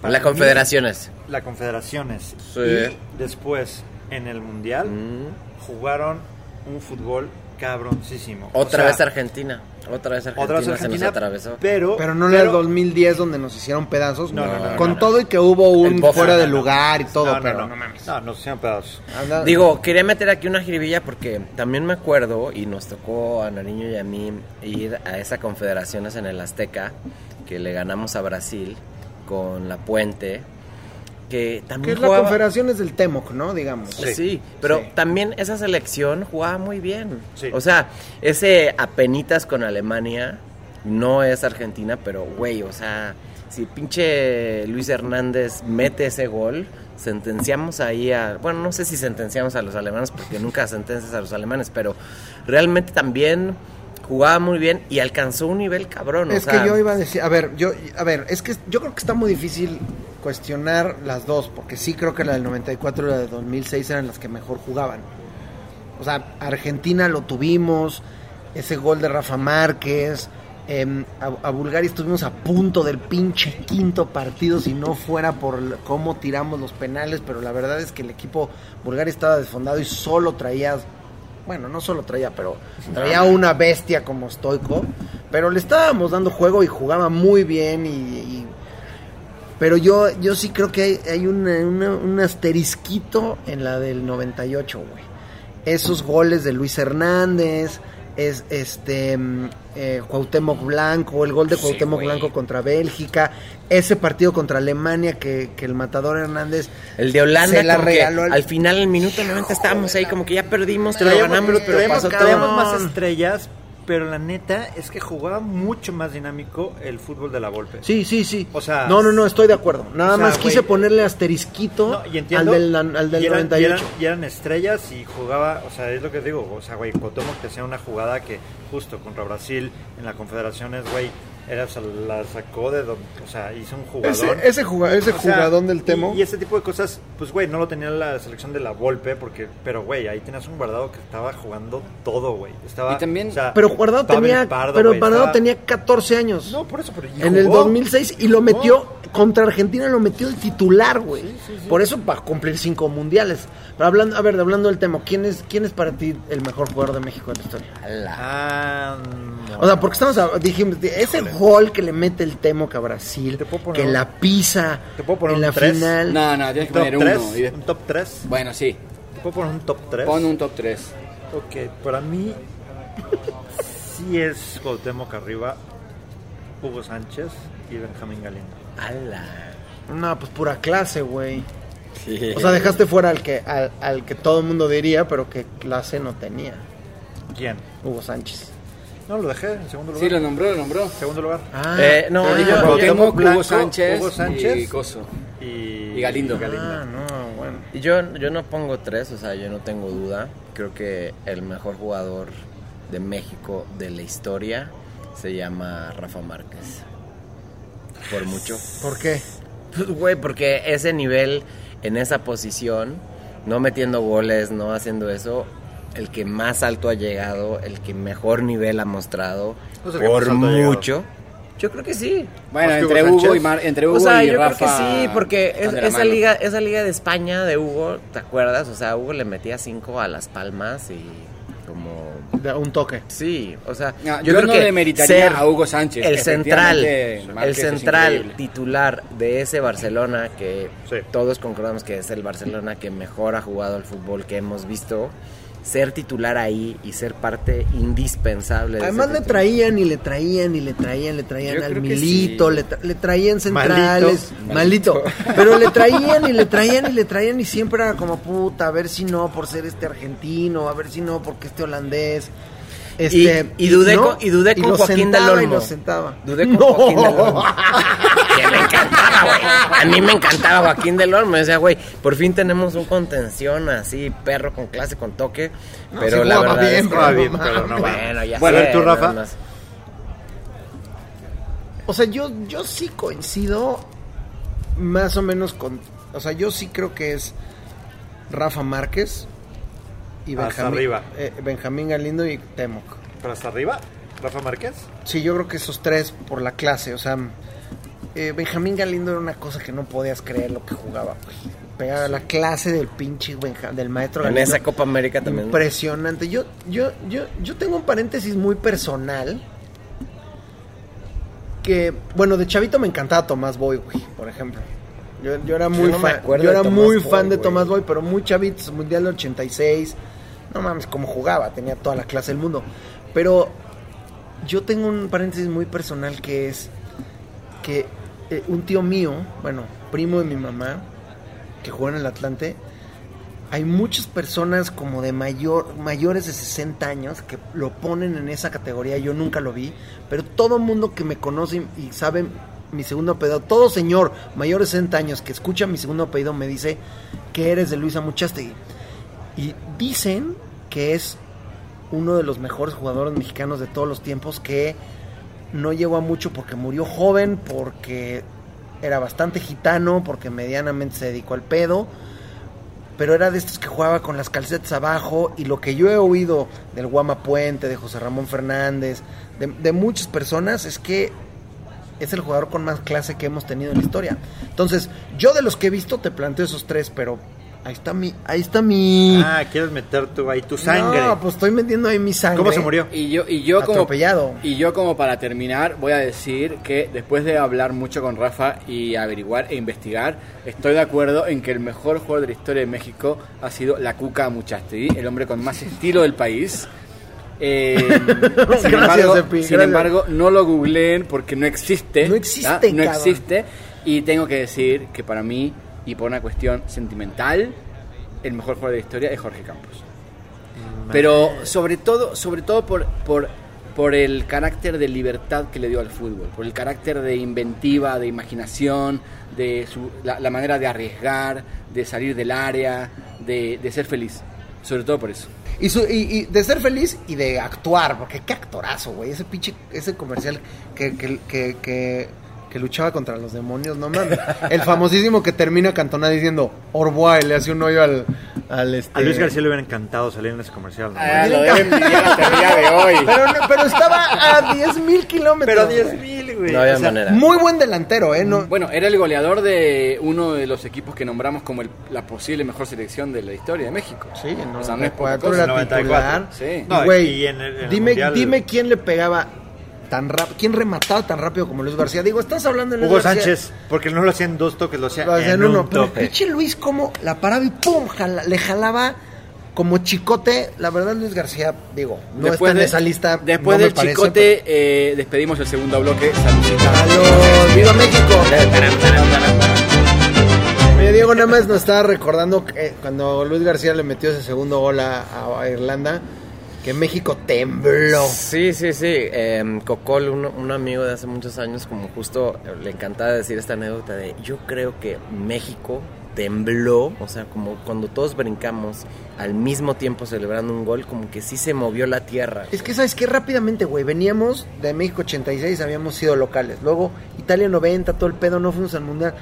C: para
D: La
C: mí,
D: Confederaciones.
C: La Confederaciones.
D: Sí.
C: Y después, en el Mundial,
D: Mm.
C: jugaron un fútbol cabroncísimo.
D: Otra
C: O sea,
D: vez Argentina. Otra vez Argentina,
C: Otra vez
D: se nos atravesó.
C: pero...
B: Pero no en el 2010 donde nos hicieron pedazos.
C: No, no, no,
B: Con
C: no, no.
B: todo y que hubo un
D: bofo,
B: fuera de lugar y todo, pero
C: no,
B: no mames.
C: No, nos hicieron pedazos.
B: Anda-
D: Digo, quería meter aquí una jiribilla porque también me acuerdo y nos tocó a Nariño y a mí ir a esa confederaciones en el Azteca que le ganamos a Brasil con la Puente que
B: Que
D: también
B: es la
D: jugaba...
B: confederaciones del Temoc, ¿no? Digamos.
D: Sí, pero
B: Sí.
D: también esa selección jugaba muy bien.
C: Sí.
D: O sea, ese apenitas con Alemania no es Argentina, pero güey, o sea, si pinche Luis Hernández mete ese gol, sentenciamos ahí a, bueno, no sé si sentenciamos a los alemanes porque nunca sentencias a los alemanes, pero realmente también jugaba muy bien y alcanzó un nivel cabrón, o
B: Es
D: sea,
B: que yo iba a decir, a ver, yo, a ver, es que yo creo que está muy difícil cuestionar las dos, porque sí creo que la del 94 y la del 2006 eran las que mejor jugaban. O sea, Argentina lo tuvimos, ese gol de Rafa Márquez, em, a, a Bulgaria estuvimos a punto del pinche quinto partido si no fuera por cómo tiramos los penales, pero la verdad es que el equipo Bulgaria estaba desfondado y solo traía, bueno, no solo traía, pero traía una bestia como Stoico, pero le estábamos dando juego y jugaba muy bien y... y- pero yo, yo sí creo que hay, hay una- una- un asterisquito en la del 98, güey. Esos goles de Luis Hernández, es este mm, eh, Cuauhtémoc Blanco, el gol de Cuauhtémoc. Blanco contra Bélgica, ese partido contra Alemania que, que el matador Hernández
D: el de Holanda
B: se la regaló al-
D: al final el minuto 90 estábamos ahí como que ya perdimos, pero
C: Traíamos,
D: ganamos, pero pasó todo.
C: más estrellas, pero la neta es que jugaba mucho más dinámico el fútbol de la Volpe.
B: Sí, sí, sí.
C: O sea,
B: no, no, no, estoy de acuerdo. Nada
C: o sea,
B: más quise ponerle asterisquito
C: No, y
B: al
C: entiendo.
B: del, al del
C: y eran,
B: 98.
C: Y eran, y eran estrellas y jugaba, o sea, es lo que digo, o sea, güey, Cuauhtémoc te hacía una jugada que justo contra Brasil en la Confederaciones, güey, era, o sea, la sacó de donde, o sea, hizo un jugador.
B: ese ese, juga- ese
C: sea,
B: jugadón del Temo.
C: Y, ese tipo de cosas, pues, güey, no lo tenía la selección de la Volpe, porque, pero, güey, ahí tenías un guardado que estaba jugando todo, güey. Estaba,
A: Y también-
C: o sea,
B: pero Guardado
C: Pavel
B: tenía,
C: Pardo,
B: pero
C: güey,
B: Guardado
C: estaba-
B: tenía 14 años.
C: No, por eso, pero y
B: en el
C: jugó.
B: 2006 y lo metió contra Argentina lo metió el titular, güey. Por eso va a cumplir cinco mundiales. Pero hablando, a ver, hablando del tema, ¿quién es quién es para ti el mejor jugador de México de la historia?
D: Ala.
C: Ah, no.
B: O sea, porque estamos a- dijimos de ese gol que le mete el Temoc a Brasil,
C: Te puedo poner
B: que la pisa
C: ¿Te puedo poner
B: en la
C: tres?
B: final.
A: No, no, tienes que
C: ¿Un
A: poner
C: top
A: uno.
C: 3?
A: y de-
C: ¿Un top 3?
A: Bueno, sí.
C: ¿Te puedo poner un top 3?
A: Pon un top 3.
C: Ok, para mí sí es Cuauhtémoc arriba, Hugo Sánchez y Benjamín Galindo.
D: Ala.
B: No, pues pura clase, güey.
D: Sí.
B: O sea, dejaste fuera al que al, al que todo el mundo diría, pero que clase no tenía.
C: ¿Quién?
B: Hugo Sánchez.
C: No, lo dejé en segundo lugar.
A: Sí, lo nombró, lo nombró.
C: Segundo lugar.
B: Ah,
D: Eh, no,
B: pero
D: yo- yo-
A: Cuauhtémoc,
C: Blanco,
A: Hugo Sánchez,
C: Hugo Sánchez.
A: y Coso.
C: Y,
A: Y Galindo.
B: Ah, no, bueno.
D: Y Yo, yo no pongo tres, o sea, yo no tengo duda. Creo que el mejor jugador de México de la historia se llama Rafa Márquez. Por mucho.
B: ¿Por qué?
D: Pues, Güey, porque ese nivel en esa posición, no metiendo goles, no haciendo eso, el que más alto ha llegado, el que mejor nivel ha mostrado, por mucho. Yo creo que sí.
A: Bueno, entre
C: Hugo
A: Hugo, y. Mar, entre Hugo
D: o sea,
A: y
D: yo
A: Rafa.
D: creo que sí, porque es- esa
A: mano.
D: liga, esa liga de España de Hugo, ¿te acuerdas? O sea, Hugo le metía cinco a las palmas y
B: De un toque.
D: sí, o sea,
A: No, yo no le meritaría a Hugo Sánchez,
D: El central, el central titular de ese Barcelona que
C: Sí.
D: todos concordamos que es el Barcelona que mejor ha jugado al fútbol que hemos visto. Ser titular ahí y ser parte indispensable. de
B: Además
D: ese
B: le traían y le traían y le traían, le traían
A: Yo
B: al Milito,
A: sí.
B: le, tra- le traían centrales, malito. Pero le traían y le traían y le traían y siempre era como puta, a ver si no por ser este argentino, a ver si no porque este holandés. Este,
D: y dudé
B: ¿no?
D: con- y dudé con
B: lo
D: Joaquín del
B: y
D: Olmo.
B: lo sentaba.
D: Dudé con
B: No.
D: Joaquín del Olmo. que me encantaba, güey. A mí me encantaba Joaquín del Olmo. Decía, güey, por fin tenemos un contención así, perro con clase, con toque.
B: No,
D: pero
B: sí
D: la verdad
B: bien,
D: es que-
C: bien, pero no
D: Bueno, ya
C: Bueno,
D: sé,
C: ¿tú, Rafa?
B: O sea, yo, yo sí coincido más o menos con... O sea, yo sí creo que es Rafa Márquez y
C: Hasta
B: Benjamín,
C: arriba.
B: eh, Benjamín Galindo y Temoc.
C: ¿Pero hasta arriba? ¿Rafa Márquez?
B: Sí, yo creo que esos tres por la clase. O sea, eh, Benjamín Galindo era una cosa que no podías creer lo que jugaba. güey. Pegaba la clase del pinche Benja- del maestro
D: En
B: Galindo.
D: esa Copa América también.
B: Impresionante. Yo, yo, yo, yo tengo un paréntesis muy personal. Que, bueno, de chavito me encantaba Tomás Boy, güey, por ejemplo. Yo, yo era muy
D: no me
B: fan, yo
D: de
B: era
D: Tomás
B: muy
D: Boy,
B: fan de. Tomás Boy, pero muy chavitos, Mundial del 86. No mames, cómo jugaba, tenía toda la clase del mundo. Pero yo tengo un paréntesis muy personal que es que eh, un tío mío, bueno, primo de mi mamá, que jugó en el Atlante, hay muchas personas como de mayor, mayores de 60 años que lo ponen en esa categoría. Yo nunca lo vi, pero todo mundo que me conoce y sabe mi segundo apellido, todo señor mayor de 60 años que escucha mi segundo apellido me dice que eres de Luisa Muchastegui. Y dicen que es uno de los mejores jugadores mexicanos de todos los tiempos que no llegó a mucho porque murió joven, porque era bastante gitano, porque medianamente se dedicó al pedo, pero era de estos que jugaba con las calcetas abajo y lo que yo he oído del Guama Puente, de José Ramón Fernández, de, de muchas personas es que es el jugador con más clase que hemos tenido en la historia. Entonces, yo de los que he visto te planteo esos tres, pero ahí está mi, ahí está mi.
C: Ah, quieres meter tú ahí tu sangre.
B: No, pues estoy metiendo ahí mi sangre.
C: ¿Cómo se murió?
A: Y yo, y yo como
B: Atropellado.
A: y yo como para terminar voy a decir que después de hablar mucho con Rafa y averiguar e investigar, estoy de acuerdo en que el mejor jugador de la historia de México ha sido la Cuca Muchastegui, el hombre con más estilo del país. Eh, sin,
B: Gracias,
A: embargo,
B: Epi,
A: sin
B: gracias.
A: embargo, no lo googleen porque no existe.
B: No existe,
A: ¿ah? No
B: cabrón.
A: existe. Y tengo que decir que para mí, y por una cuestión sentimental, el mejor jugador de la historia es Jorge Campos. Pero sobre todo, sobre todo por, por, por el carácter de libertad que le dio al fútbol, por el carácter de inventiva, de imaginación, de su, la, la manera de arriesgar, de salir del área, de, de ser feliz. Sobre todo por eso.
B: Y, su- y- y de ser feliz y de actuar, porque qué actorazo, güey. Ese pinche, ese comercial que, que, que, que, que luchaba contra los demonios, no mames. El famosísimo que termina Cantona diciendo Orboa y le hace un hoyo al, al este.
C: A Luis García le hubiera encantado salir en ese comercial. ¿no?
A: Ah, lo deben envidiar hasta el día de hoy.
B: Pero, no- pero estaba a 10 mil kilómetros.
C: Pero
B: güey.
C: 10 mil, güey.
D: No había
C: O sea,
D: manera.
B: Muy buen delantero, ¿eh? No,
A: Bueno, era el goleador de uno de los equipos que nombramos como el- la posible mejor selección de la historia de México.
B: Sí, no,
A: O sea, no es poca
B: 94
A: cosa.
B: era
C: 94.
B: titular.
A: Sí.
C: No,
B: güey,
C: y en el- en el
B: dime,
C: Mundial-
B: dime quién le pegaba tan rápido, quién remataba tan rápido como Luis García. Digo, estás hablando de Luis
C: Hugo
B: García.
C: Sánchez, porque no lo hacían dos toques, lo hacía
B: Lo hacían
C: en
B: uno,
C: un
B: pero pinche Luis como la paraba y pum, jala- le jalaba como chicote. La verdad, Luis García, digo, no está en esa lista.
A: Después
B: no
A: del
B: parece,
A: chicote, eh, despedimos el segundo bloque. Saludcita.
B: pero- ¡Salud! ¡Viva México! Oye, Diego, nada más nos estaba recordando que, eh, cuando Luis García le metió ese segundo gol a, a Irlanda, que México tembló.
D: Sí, sí, sí. Eh, Cocol, un, un amigo de hace muchos años, como justo le encantaba decir esta anécdota de yo creo que México tembló, o sea, como cuando todos brincamos al mismo tiempo celebrando un gol, como que sí se movió la tierra.
B: Es que, ¿sabes qué? Rápidamente, güey. Veníamos de México 86, habíamos sido locales. Luego, Italia 90, todo el pedo, no fuimos al mundial.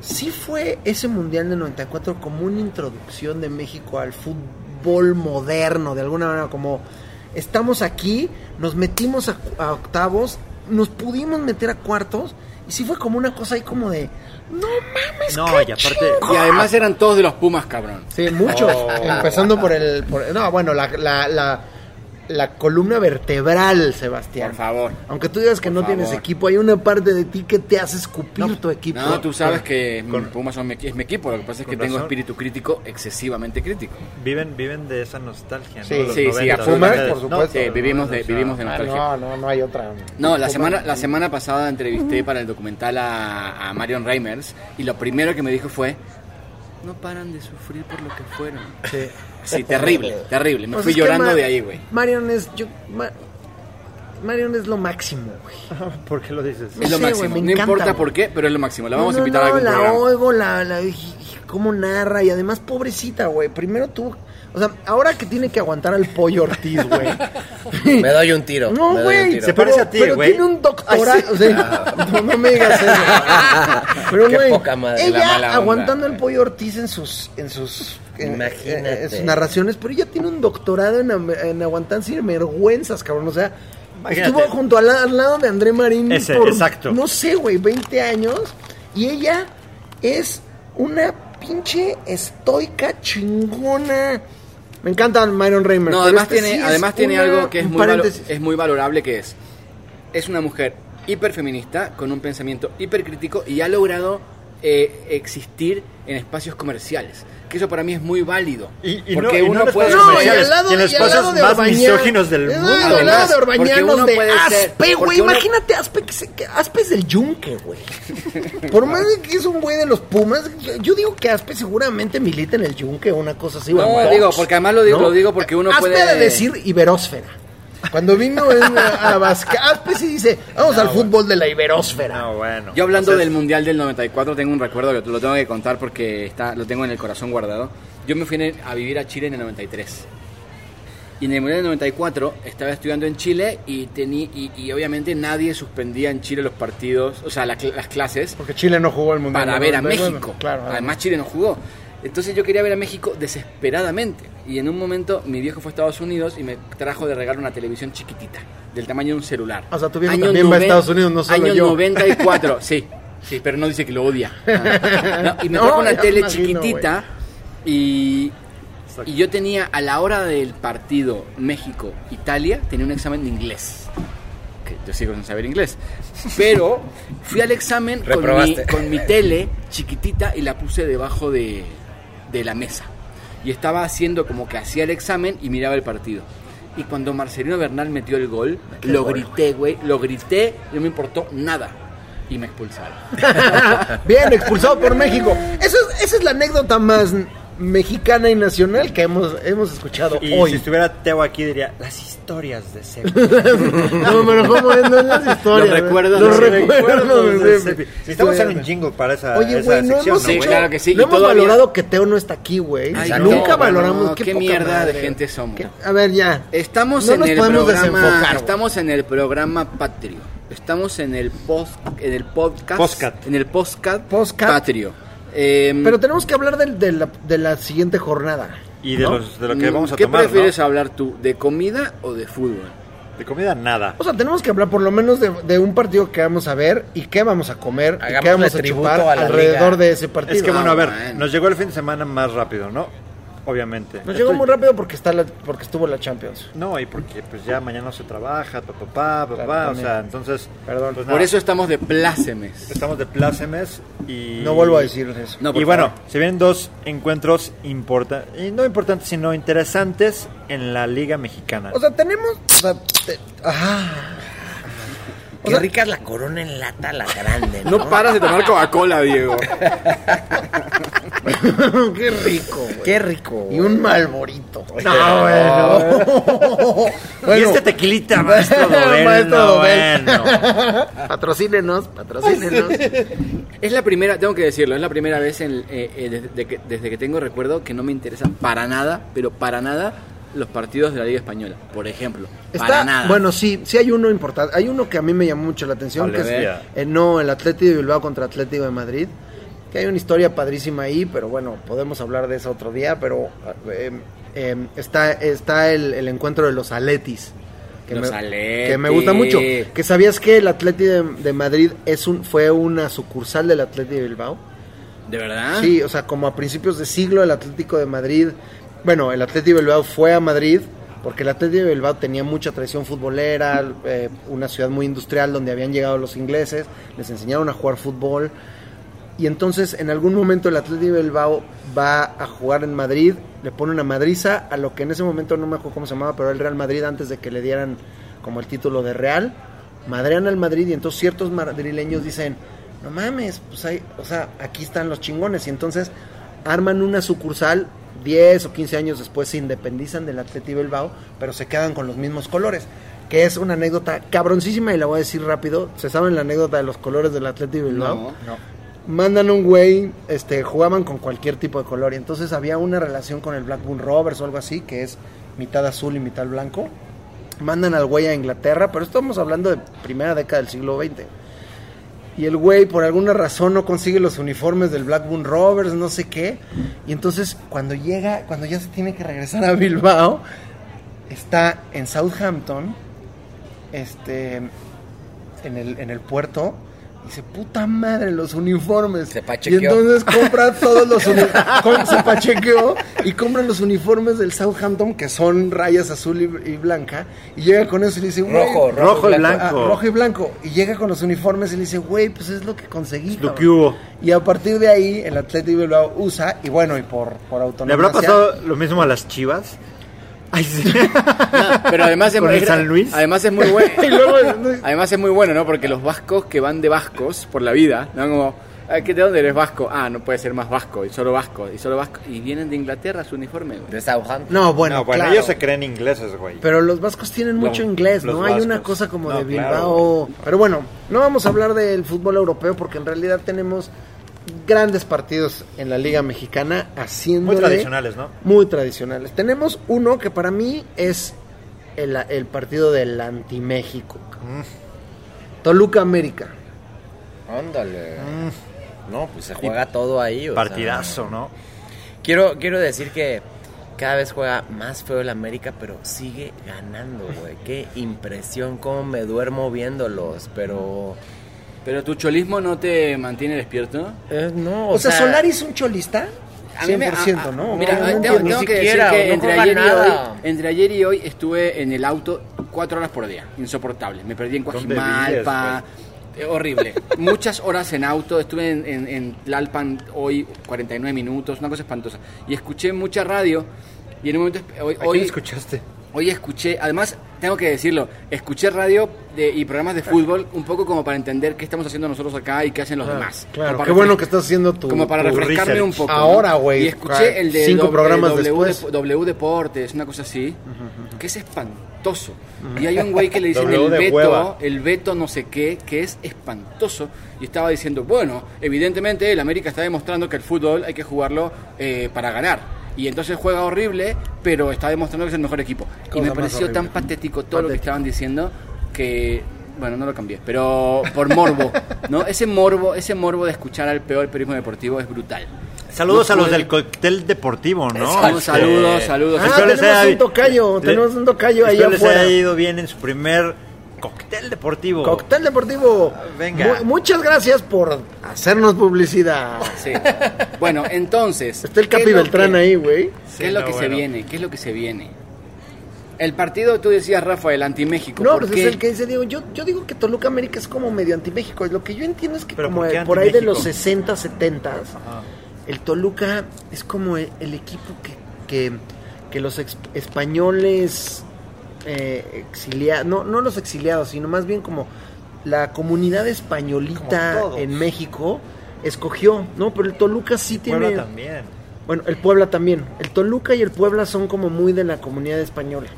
B: Sí fue ese mundial de 94 como una introducción de México al fútbol moderno, de alguna manera, como estamos aquí, nos metimos a, a octavos, nos pudimos meter a cuartos, y sí fue como una cosa ahí como de, no mames,
C: No,
B: qué
C: y aparte,
B: chingón".
A: Y además eran todos de los Pumas, cabrón.
B: Sí, muchos.
C: Oh.
B: Empezando por el. por- no, bueno, la, la, la, la columna vertebral, Sebastián.
A: Por favor.
B: Aunque tú digas que no tienes equipo, hay una parte de ti que te hace escupir tu equipo.
A: No, tú sabes que
C: Con-
A: Pumas son mi, equi- es mi equipo. Lo que pasa es que
C: Con
A: tengo
C: razón.
A: espíritu crítico excesivamente crítico.
C: viven, viven de esa nostalgia, ¿no?
B: Sí,
C: Los
A: sí, sí,
C: 90,
A: absolutamente.
C: los
B: Pumas, por supuesto.
A: Sí, vivimos de, vivimos de
B: Ah,
A: nostalgia.
B: no, no, no hay otra.
A: No, la semana, la semana pasada entrevisté para el documental a, a Marion Reimers y lo primero que me dijo fue, no paran de sufrir por lo que fueron.
B: Sí.
A: Sí, terrible, terrible. Me
B: Pues
A: fui llorando de ahí, güey.
B: Marion es. Yo, Ma- Marion es lo máximo, güey.
C: ¿Por qué lo dices?
A: Es lo
B: sé,
A: máximo.
B: me
A: no
B: encanta,
A: importa por qué, pero es lo máximo. La vamos
B: No,
A: a invitar
B: no,
A: a algún
B: la
A: programa.
B: oigo, la, la, y- y cómo narra y además pobrecita, güey. Primero tú, o sea, ahora que tiene que aguantar al pollo Ortiz, güey.
D: Me doy un tiro.
B: No, güey.
C: Se parece a ti,
B: pero
C: güey.
B: tiene un doctorado. o sea, no, no me digas eso. Pero,
D: Qué
B: güey,
D: poca madre,
A: la
B: ella
A: mala onda.
B: aguantando al pollo Ortiz en sus, en sus, en-
D: Imagínate.
B: en sus narraciones, pero ella tiene un doctorado en, en aguantar sin vergüenzas, cabrón. O sea,
C: Imagínate.
B: estuvo junto al, al lado de André Marín
C: Ese,
B: por,
C: exacto.
B: no sé, güey, 20 años. Y ella es una pinche estoica chingona. Me encanta Myron Reimer.
A: No,
B: pero
A: además
B: este
A: tiene,
B: sí
A: además tiene
B: una-
A: algo que es muy, valo- es muy valorable que es. Es una mujer hiperfeminista, con un pensamiento hipercrítico y ha logrado eh, existir en espacios comerciales. Que eso para mí es muy válido.
C: Y- y
A: porque
C: no- y no
A: uno puede...
B: No, y
C: comerciales,
B: al lado,
C: y en espacios
B: de
C: más misóginos del mundo.
B: Al lado
A: Además,
B: de de
A: puede ser-
B: Aspe, güey.
A: uno-
B: Imagínate Aspe, que, se- que Aspe es del yunque, güey. Por más de que es un güey de los Pumas, yo digo que Aspe seguramente milita en el yunque o una cosa así.
A: No, digo, porque además lo digo- lo digo porque uno
B: Aspe
A: puede-
B: ha de decir iberósfera. Cuando vino en, a Aspe sí dice, vamos al fútbol de la iberósfera.
C: No, bueno.
A: Yo hablando
C: O sea,
A: del Mundial del 94 tengo un recuerdo que lo tengo que contar porque está, lo tengo en el corazón guardado. Yo me fui en- a vivir a Chile en el 93. Y en el Mundial del 94 estaba estudiando en Chile y, tení, y, y obviamente nadie suspendía en Chile los partidos, o sea, la las clases
B: Porque Chile no jugó el mundial.
A: para ver a
B: 99,
A: México.
B: Claro,
A: Además Chile no jugó. Entonces yo quería ver a México desesperadamente. Y en un momento mi viejo fue a Estados Unidos y me trajo de regalo una televisión chiquitita, del tamaño de un celular.
B: O sea, tu viejo también va a Estados Unidos, no solo
A: Año
B: yo.
A: 94, sí. Sí, pero no dice que lo odia. No, y me
B: No,
A: trajo una tele
B: imagino,
A: chiquitita y, y yo tenía a la hora del partido México-Italia, tenía un examen de inglés. Que yo sigo sin saber inglés. Pero fui al examen con mi,
D: Reprobaste.
A: con mi tele chiquitita y la puse debajo de, de la mesa. Y estaba haciendo como que hacía el examen y miraba el partido. Y cuando Marcelino Bernal metió el gol, lo grité, güey. Lo grité, no me importó nada. Y me expulsaron.
B: Bien, expulsado por México. Eso es- esa es la anécdota más mexicana y nacional que hemos, hemos escuchado
C: Y
B: hoy.
C: si estuviera Teo aquí diría, las historias de Sepi.
B: No, pero ¿cómo es? No es las historias.
A: Los recuerdos
B: Los
A: de
B: recuerdos de
C: de
B: Sepi.
C: Necesitamos hacer un jingle para esa,
B: Oye,
C: esa
B: güey, no
C: sección,
B: hemos
C: ¿no,
A: Sí,
B: hecho,
A: claro que sí.
B: no hemos
A: todavía-
B: valorado que Teo no está aquí, güey.
A: Ay,
B: O sea,
A: no,
B: nunca
A: bueno,
B: valoramos
A: no,
B: qué,
A: qué mierda de
B: madre.
A: gente somos.
B: ¿Qué? A ver, ya.
A: Estamos
B: No
A: en
B: nos
A: el
B: podemos
A: programa, estamos en el programa Patrio. Estamos en el post, en el podcast,
C: Postcat.
A: en el postcat,
B: Postcat.
A: Patrio. Em,
B: Pero tenemos que hablar del- de, la, de la siguiente jornada.
C: Y de,
B: ¿no?
C: los, de lo que vamos a
A: ¿Qué
C: tomar, ¿no?
A: prefieres hablar tú, de comida o de fútbol?
C: De comida, nada.
B: O sea, tenemos que hablar por lo menos de, de un partido que vamos a ver y qué vamos a comer y qué vamos a chupar
D: a
B: alrededor
D: liga.
B: de ese partido.
C: Es que bueno,
A: Ah,
C: a ver,
A: bueno.
C: nos llegó el fin de semana más rápido, ¿no? Obviamente.
B: Nos llegó
C: Estoy-
B: muy rápido porque está la, porque estuvo la Champions.
C: No, y porque pues ya mañana se trabaja, papá, papá,
B: Claro,
C: o sea, entonces...
B: Perdón.
C: pues,
A: Por eso estamos de plácemes.
C: estamos de plácemes y...
B: No vuelvo a decir eso.
A: No, por
C: y bueno,
A: favor.
C: se vienen dos encuentros importantes, y no importantes, sino interesantes en la Liga Mexicana.
B: O sea, tenemos. O sea, te- ah. O
D: Qué
B: sea,
D: rica es la corona en lata, la grande, ¿no?
A: No paras de tomar Coca-Cola, Diego.
B: qué rico, güey.
D: Qué rico.
B: Y un malborito. No, bueno.
C: y este tequilita, maestro Dobel,
B: Maestro
C: bueno.
B: Patrocínenos, patrocínenos.
A: Es la primera, tengo que decirlo, es la primera vez en, eh, eh, desde, que, desde que tengo recuerdo que no me interesa para nada, pero para nada, los partidos de la Liga Española, por ejemplo. para
B: Está,
A: nada.
B: bueno, sí, sí hay uno importante. Hay uno que a mí me llamó mucho la atención, que es eh, no el Atlético de Bilbao contra Atlético de Madrid. Que hay una historia padrísima ahí, pero bueno, podemos hablar de eso otro día. Pero eh, eh, está, está el, el encuentro de los Aletis. Que
A: Los
B: me,
A: Aletis.
B: que me gusta mucho. Que sabías que el Atlético de, de Madrid es un, fue una sucursal del Atlético de Bilbao.
A: ¿De verdad?
B: Sí, o sea, como a principios de siglo el Atlético de Madrid, bueno, el Atlético de Bilbao fue a Madrid porque el Atlético de Bilbao tenía mucha tradición futbolera, eh, una ciudad muy industrial donde habían llegado los ingleses, les enseñaron a jugar fútbol. Y entonces en algún momento el Atlético de Bilbao va a jugar en Madrid, le pone una madriza a lo que en ese momento no me acuerdo cómo se llamaba, pero el Real Madrid antes de que le dieran como el título de Real, madrean al Madrid y entonces ciertos madrileños dicen, no mames, pues hay, o sea, aquí están los chingones y entonces arman una sucursal 10 o 15 años después se independizan del Atlético Bilbao, pero se quedan con los mismos colores, que es una anécdota cabroncísima y la voy a decir rápido. ¿Se saben la anécdota de los colores del Atlético Bilbao?
A: No.
C: No.
B: mandan un güey, este, jugaban con cualquier tipo de color y entonces había una relación con el Blackburn Rovers o algo así, que es mitad azul y mitad blanco. Mandan al güey a Inglaterra, pero estamos hablando de primera década del siglo XX. Y el güey por alguna razón no consigue los uniformes del Blackburn Rovers, no sé qué. Y entonces cuando llega, cuando ya se tiene que regresar a Bilbao, está en Southampton, este, en el, en el puerto, Dice, puta madre, los uniformes.
D: Se
B: y
D: pachequeó.
B: entonces compra todos los uniformes. se pachequeó y compra los uniformes del Southampton, que son rayas azul y, y blanca. Y llega con eso y le dice, güey,
D: Rojo,
C: Rojo y
B: Ah,
C: blanco.
B: rojo y blanco. Y llega con los uniformes y le dice, güey, pues es lo que conseguí.
C: Es lo
B: cabrón".
C: que hubo.
B: Y a partir de ahí, el Atlético Bilbao usa, y bueno, y por, por
C: ¿Le
B: autonomía.
C: habrá pasado lo mismo a las chivas? Ay, sí.
A: No, pero además es
C: ¿Con
A: muy-
C: el San Luis?
A: Además es muy bueno.
B: Y luego-
A: además es muy bueno, ¿no? Porque los vascos que van de vascos por la vida, ¿no? Como, "Ah, ¿qué- ¿de dónde eres vasco? Ah, no puede ser más vasco, y solo vasco, y solo vasco. Y vienen de Inglaterra su uniforme, güey.
D: De Southampton.
B: No, bueno,
C: no, bueno,
B: claro.
C: ellos se creen ingleses, güey.
B: Pero los vascos tienen mucho
C: Los-
B: inglés, ¿no? Hay una cosa como
C: No,
B: de Bilbao.
C: claro,
B: Pero bueno, no vamos a hablar del fútbol europeo porque en realidad tenemos grandes partidos en la Liga Mexicana haciendo
C: Muy tradicionales, ¿no?
B: Muy tradicionales. Tenemos uno que para mí es el, el partido del anti-México. Toluca América.
D: Ándale. No, pues se juega todo ahí. o sea,
C: Partidazo, ¿no?
D: Quiero, quiero decir que cada vez juega más feo el América, pero sigue ganando, güey. Qué impresión, cómo me duermo viéndolos, pero...
A: Pero tu cholismo no te mantiene despierto.
D: eh, no,
B: O, sea, Solari es un cholista.
A: A mí me-
B: 100%,
A: a- a-
B: ¿no?
A: Mira,
B: No,
A: tengo,
B: no
A: tengo
B: entiendo.
A: que
D: siquiera,
A: decir que
D: no
A: entre ayer, y
D: nada.
A: hoy, entre ayer y hoy estuve en el auto cuatro horas por día, insoportable. Me perdí en
C: ¿Dónde
A: Coajimalpa, eh, horrible. Muchas horas en auto, estuve en, en, en Tlalpan hoy 49 minutos, una cosa espantosa. Y escuché mucha radio y en un momento, hoy,
C: ¿A quién
A: hoy,
C: escuchaste?
A: Hoy escuché, además tengo que decirlo, escuché radio de- y programas de fútbol un poco como para entender qué estamos haciendo nosotros acá y qué hacen los demás.
B: Claro, qué bueno que estás haciendo tu...
A: como para
C: tu
A: refrescarme
C: research.
A: un poco.
B: Ahora, güey,
A: Y escuché el de
B: cinco
A: doble-
B: programas
A: w,
B: después.
A: W Deportes, una cosa así, que es espantoso. Y hay un güey que le dicen el Beto,
C: hueva.
A: el Beto no sé qué, que es espantoso. Y estaba diciendo, bueno, evidentemente el América está demostrando que el fútbol hay que jugarlo eh, para ganar. Y entonces juega horrible, pero está demostrando que es el mejor equipo. y me pareció tan patético todo lo que estaban diciendo que bueno, no lo cambié, pero por morbo, ¿no? Ese morbo, ese morbo de escuchar al peor periodismo deportivo es brutal.
C: Saludos
A: No
C: a los
A: puede-
C: del cóctel deportivo, ¿no?
A: Saludos, saludos, saludos.
B: Ah,
C: Espero les
B: tenemos
C: haya-
B: un tocayo,
C: le-
B: tenemos un tocayo ahí
C: espero les
B: afuera.
C: haya ido bien en su primer cóctel deportivo.
B: Cóctel Deportivo.
C: Venga.
B: Mu- muchas gracias por hacernos publicidad.
A: Sí. Bueno, entonces.
B: Está el
A: ¿qué es
B: Capi Beltrán
A: que-
B: ahí, güey.
A: ¿Qué es lo
C: no,
A: que se viene? ¿Qué es lo que se viene? El partido, tú decías, Rafael, anti-México.
B: No,
A: ¿por
B: pues
A: qué?
B: es el que dice Diego. Yo, yo digo que Toluca América es como medio anti-México. Lo que yo entiendo es que
C: ¿Pero
B: como
C: por
B: ahí de los 60, 70,
C: Ajá.
B: el Toluca es como el, el equipo que, que, que los ex- españoles eh, exiliados, no, no los exiliados, sino más bien como la comunidad españolita en México escogió, ¿no? Pero el Toluca sí
C: Puebla
B: tiene...
C: también.
B: Bueno, el Puebla también. El Toluca y el Puebla son como muy de la comunidad española.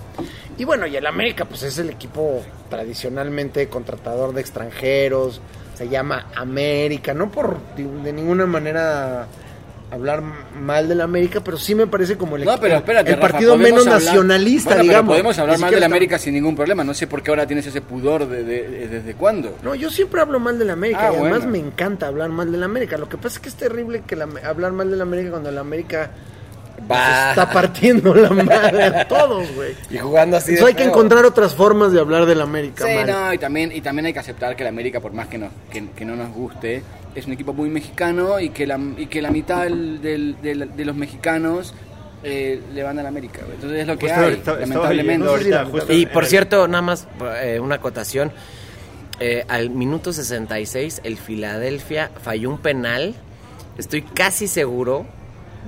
B: Y bueno, y el América, pues es el equipo tradicionalmente contratador de extranjeros. Se llama América. No por de ninguna manera hablar mal del América, pero sí me parece como el,
A: No, pero espérate,
B: el
A: Rafa,
B: partido menos
A: hablar-
B: nacionalista,
A: Bueno, pero
B: digamos.
A: podemos hablar mal de la
B: está-
A: América sin ningún problema. No sé por qué ahora tienes ese pudor de, de- de- desde cuándo.
B: No, yo siempre hablo mal de la América
A: Ah,
B: y además
A: bueno.
B: me encanta hablar mal de la América. Lo que pasa es que es terrible que la- hablar mal de la América cuando la América pues, está partiendo la madre a todos, güey.
D: Y jugando así de
B: Eso hay que encontrar otras formas de hablar de la América.
A: Sí,
B: mal.
A: no, y también, y también hay que aceptar que la América, por más que, nos, que, que no nos guste, es un equipo muy mexicano y que la, y que la mitad del- del- del- de los mexicanos eh, le van a la América. güey. Entonces es lo que
C: Justo
A: hay, lamentablemente.
C: ahorita,
D: Y por
C: el-
D: cierto, nada más eh, una acotación. Eh, al minuto 66, el Filadelfia falló un penal. Estoy casi seguro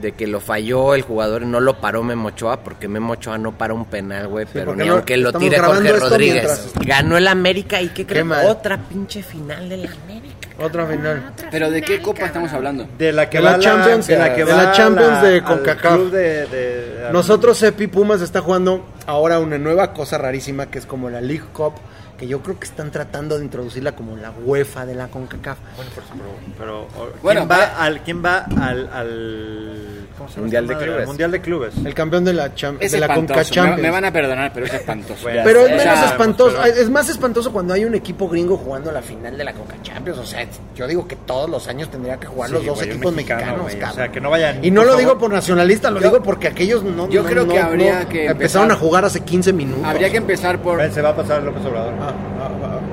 D: de que lo falló el jugador y no lo paró Memo Ochoa, porque Memo Ochoa no para un penal, güey, pero ni
B: no-
D: aunque lo tire Jorge Rodríguez.
B: mientras-
D: Ganó el América y ¿qué creen?
B: mal.
D: Otra pinche final de la América.
B: Otra final.
A: Pero ¿de qué copa estamos hablando?
C: De la que
B: De
C: va
B: la Champions,
C: de la que
B: de
C: va
B: la Champions de
C: al
B: CONCACAF.
C: de- de-
B: Nosotros, Epi Pumas está jugando ahora una nueva cosa rarísima que es como la League Cup, que yo creo que están tratando de introducirla como la UEFA de la CONCACAF.
C: Bueno, por supuesto, pero ¿quién
A: Bueno,
C: va al quién va al, al ¿cómo se llama
D: Mundial de? Clubes.
C: Al Mundial de Clubes.
B: El campeón de la, cham-
A: Es
B: de la CONCA Champions.
A: me van a perdonar, pero es espantoso.
C: Bueno,
B: Pero es menos espantoso,
C: pero-
B: es más espantoso cuando hay un equipo gringo jugando la final de la Conca Champions. O sea, yo digo que todos los años tendría que jugar los dos
C: güey,
B: equipos
C: mexicano,
B: mexicanos,
C: o sea, que no vayan,
B: Y no lo
C: favor.
B: digo por nacionalista, lo
A: Yo-
B: digo porque aquellos no.
A: yo
B: no-
A: creo
B: no-
A: que habría
B: no-
A: que
B: Empezaron
A: empezar-
B: a jugar hace 15 minutos.
A: Habría que empezar por...
C: Se va a pasar López Obrador.
B: Ah,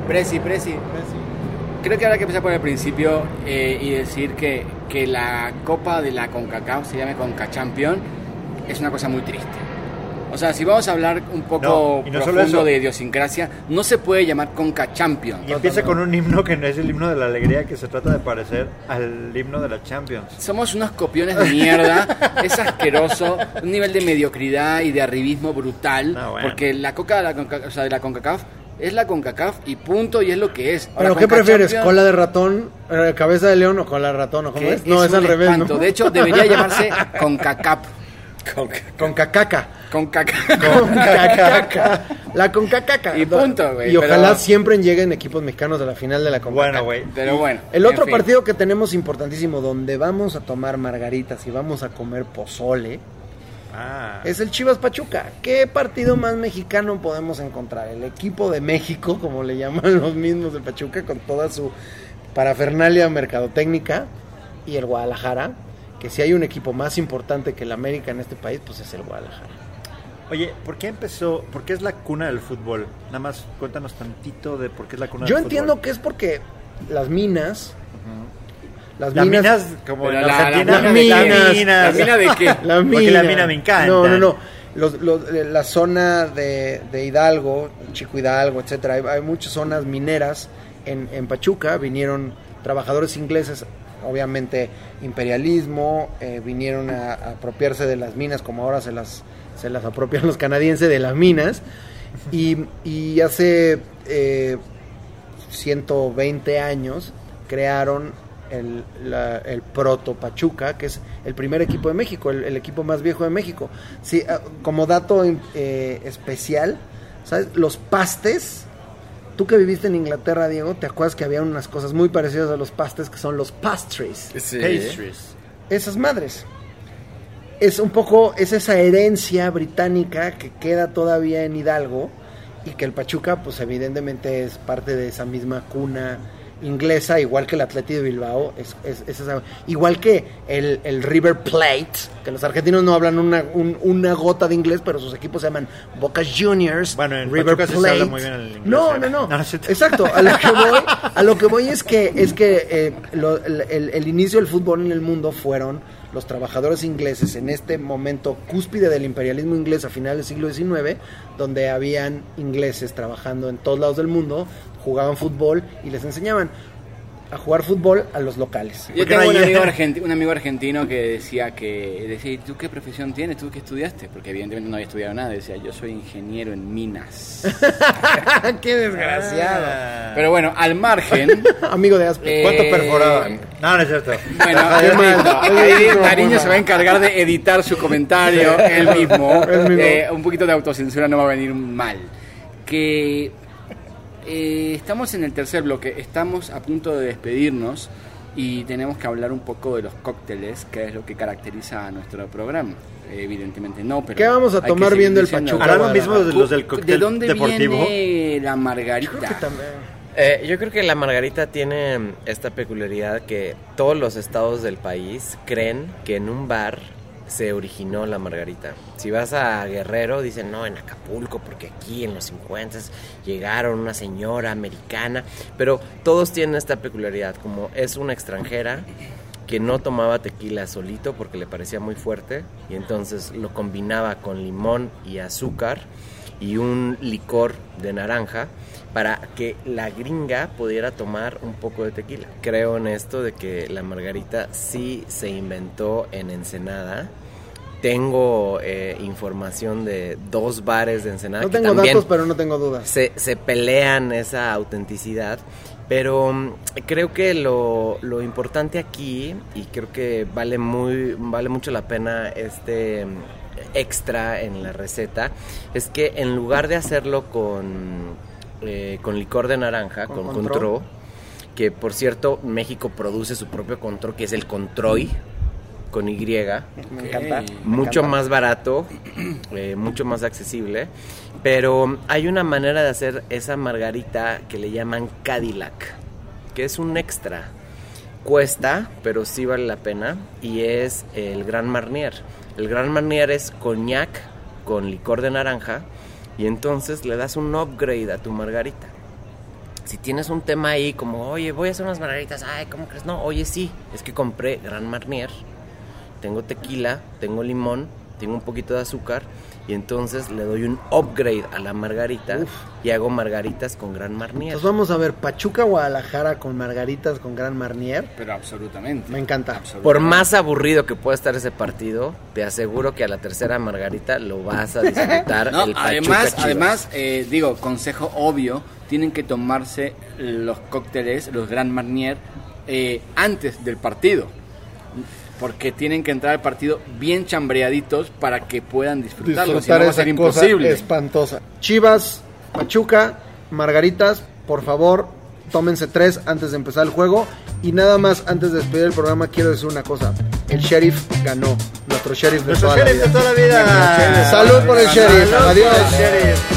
A: Presi, Presi. creo que habrá que empezar por el principio eh, y decir que, que la Copa de la CONCACAF se llame CONCA Champion es una cosa muy triste. O sea, si vamos a hablar un poco
C: No, no
A: profundo de idiosincrasia, no se puede llamar CONCA Champion.
C: Y empieza con un himno que no es el himno de la alegría, que se trata de parecer al himno de la Champions.
A: Somos unos copiones de mierda, es asqueroso, un nivel de mediocridad y de arribismo brutal,
C: Ah, bueno.
A: porque la coca de la, Conca- o sea, de la CONCACAF es la CONCACAF y punto, y es lo que es.
B: ¿Pero qué prefieres?
A: Champions-
B: ¿Cola de ratón, eh, cabeza de león o cola de ratón? ¿O cómo es? No, es, al revés, ¿no?
A: De hecho, debería llamarse CONCACAP.
B: Con cacaca.
A: CONCACAP.
B: Con cacaca. La con cacaca.
A: Y punto, güey,
B: Y ojalá
A: pero-
B: siempre lleguen equipos mexicanos a la final de la CONCACAF.
C: Bueno, güey.
A: Pero bueno.
B: El otro
A: fin.
B: partido que tenemos importantísimo, donde vamos a tomar margaritas y vamos a comer pozole,
C: Ah.
B: es el Chivas Pachuca. ¿Qué partido más mexicano podemos encontrar? El equipo de México, como le llaman los mismos de Pachuca, con toda su parafernalia mercadotécnica, y el Guadalajara, que si hay un equipo más importante que el América en este país, pues es el Guadalajara.
C: Oye, ¿por qué empezó? ¿Por qué es la cuna del fútbol? Nada más cuéntanos tantito de por qué es la cuna
B: Yo
C: del
B: entiendo
C: fútbol.
B: que es porque las minas, Las minas,
C: minas, como
A: la-
C: Argentina,
B: la-
C: las
B: minas.
C: minas.
A: ¿La mina de qué?
B: La
C: Porque la mina me encanta.
B: No, no, no. Los- los- eh, la zona de, de Hidalgo, Chico Hidalgo, etcétera. Hay, hay muchas zonas mineras en, en Pachuca. Vinieron trabajadores ingleses, obviamente imperialismo, eh, vinieron a, a apropiarse de las minas como ahora se las, se las apropian los canadienses de las minas. Y, y hace eh, 120 años crearon el, la- el Proto Pachuca, que es el primer equipo de México, el, el equipo más viejo de México. Sí, ah, como dato eh, especial, ¿sabes? Los pastes, tú que viviste en Inglaterra, Diego, te acuerdas que había unas cosas muy parecidas a los pastes que son los pastries.
D: Sí.
C: Pastries.
B: Esas madres. Es un poco, es esa herencia británica que queda todavía en Hidalgo y que el Pachuca, pues evidentemente es parte de esa misma cuna inglesa, igual que el Atleti de Bilbao, es, es- es esa- igual que el, el River Plate, que los argentinos no hablan una, un- una gota de inglés, pero sus equipos se llaman Boca Juniors,
C: Bueno, en
B: River
C: Pachuca sí se
B: Plate.
C: habla muy bien el inglés,
B: no,
C: ¿eh?
B: no, no,
C: No.
B: Exacto, a lo que voy, a lo que voy es que es que eh, lo- el, el- el inicio del fútbol en el mundo fueron los trabajadores ingleses en este momento cúspide del imperialismo inglés a finales del siglo XIX, donde habían ingleses trabajando en todos lados del mundo, jugaban fútbol y les enseñaban a jugar fútbol a los locales.
A: Yo
C: ¿Por qué
A: tengo un amigo, argenti- un amigo argentino que decía que, decía, ¿y tú qué profesión tienes? ¿Tú qué estudiaste? Porque evidentemente no había estudiado nada. Decía, yo soy ingeniero en minas.
B: ¡Qué desgraciado!
C: Ah.
A: Pero bueno, al margen,
B: Amigo de Asper.
A: Eh,
C: ¿Cuánto perforaban? No, no es cierto.
A: bueno, Nariño se va a encargar de editar su comentario él mismo.
B: Él mismo.
A: Eh, un poquito de autocensura no va a venir mal. Que eh, estamos en el tercer bloque, estamos a punto de despedirnos y tenemos que hablar un poco de los cócteles, que es lo que caracteriza a nuestro programa. Eh, evidentemente no, pero...
B: ¿Qué vamos a tomar viendo el Pachuca?
C: Lo mismo de los del
A: ¿De
C: cóctel
A: dónde
C: deportivo.
A: viene la margarita?
B: Creo que también.
D: Eh, yo creo que la margarita tiene mm, esta peculiaridad que todos los estados del país creen que en un bar se originó la margarita. Si vas a Guerrero, dicen, no, en Acapulco, porque aquí en los 50 llegaron una señora americana, pero todos tienen esta peculiaridad, como es una extranjera que no tomaba tequila solito porque le parecía muy fuerte y entonces lo combinaba con limón y azúcar y un licor de naranja para que la gringa pudiera tomar un poco de tequila. Creo en esto de que la margarita sí se inventó en Ensenada. Tengo eh, información de dos bares de Ensenada
B: No
D: que
B: tengo
D: también
B: datos, pero no tengo dudas.
D: se, se pelean esa autenticidad. Pero mm, creo que lo, lo importante aquí, y creo que vale, muy, vale mucho la pena este extra en la receta, es que en lugar de hacerlo con, eh, con licor de naranja,
B: Con
D: con,
B: Contro.
D: contro, que por cierto México produce su propio contro, que es el controy, con Y,
B: Me encanta. me
D: mucho
B: encanta.
D: más barato, eh, mucho más accesible. Pero hay una manera de hacer esa margarita que le llaman Cadillac, que es un extra. Cuesta, pero sí vale la pena. Y es el Gran Marnier. El Gran Marnier es coñac con licor de naranja. Y entonces le das un upgrade a tu margarita. si tienes un tema ahí como, oye, voy a hacer unas margaritas, ay, ¿cómo crees? No, oye, sí, es que compré Gran Marnier, tengo tequila, tengo limón, tengo un poquito de azúcar y entonces le doy un upgrade a la margarita y hago margaritas con Gran Marnier.
B: Entonces vamos a ver Pachuca, Guadalajara con margaritas con Gran Marnier.
A: Pero absolutamente.
B: Me encanta.
A: Absolutamente.
D: Por más aburrido que pueda estar ese partido, te aseguro que a la tercera margarita lo vas a disfrutar.
A: No,
D: el Pachuca
A: además,
D: Chivas.
A: además eh, digo, consejo obvio, tienen que tomarse los cócteles, los Grand Marnier, eh, antes del partido. Porque tienen que entrar al partido bien chambreaditos para que puedan disfrutarlo. si no
B: Disfrutar
A: va a ser
B: cosa
A: imposible.
B: espantosa. Chivas, Pachuca, margaritas, por favor, tómense tres antes de empezar el juego. Y nada más, antes de despedir el programa, quiero decir una cosa. El sheriff ganó. Nuestro sheriff de
C: Nuestro
B: toda la
C: sheriff
B: vida.
C: de toda la vida.
B: Salud por el sheriff.
C: Salud por
B: Adiós.
C: el sheriff.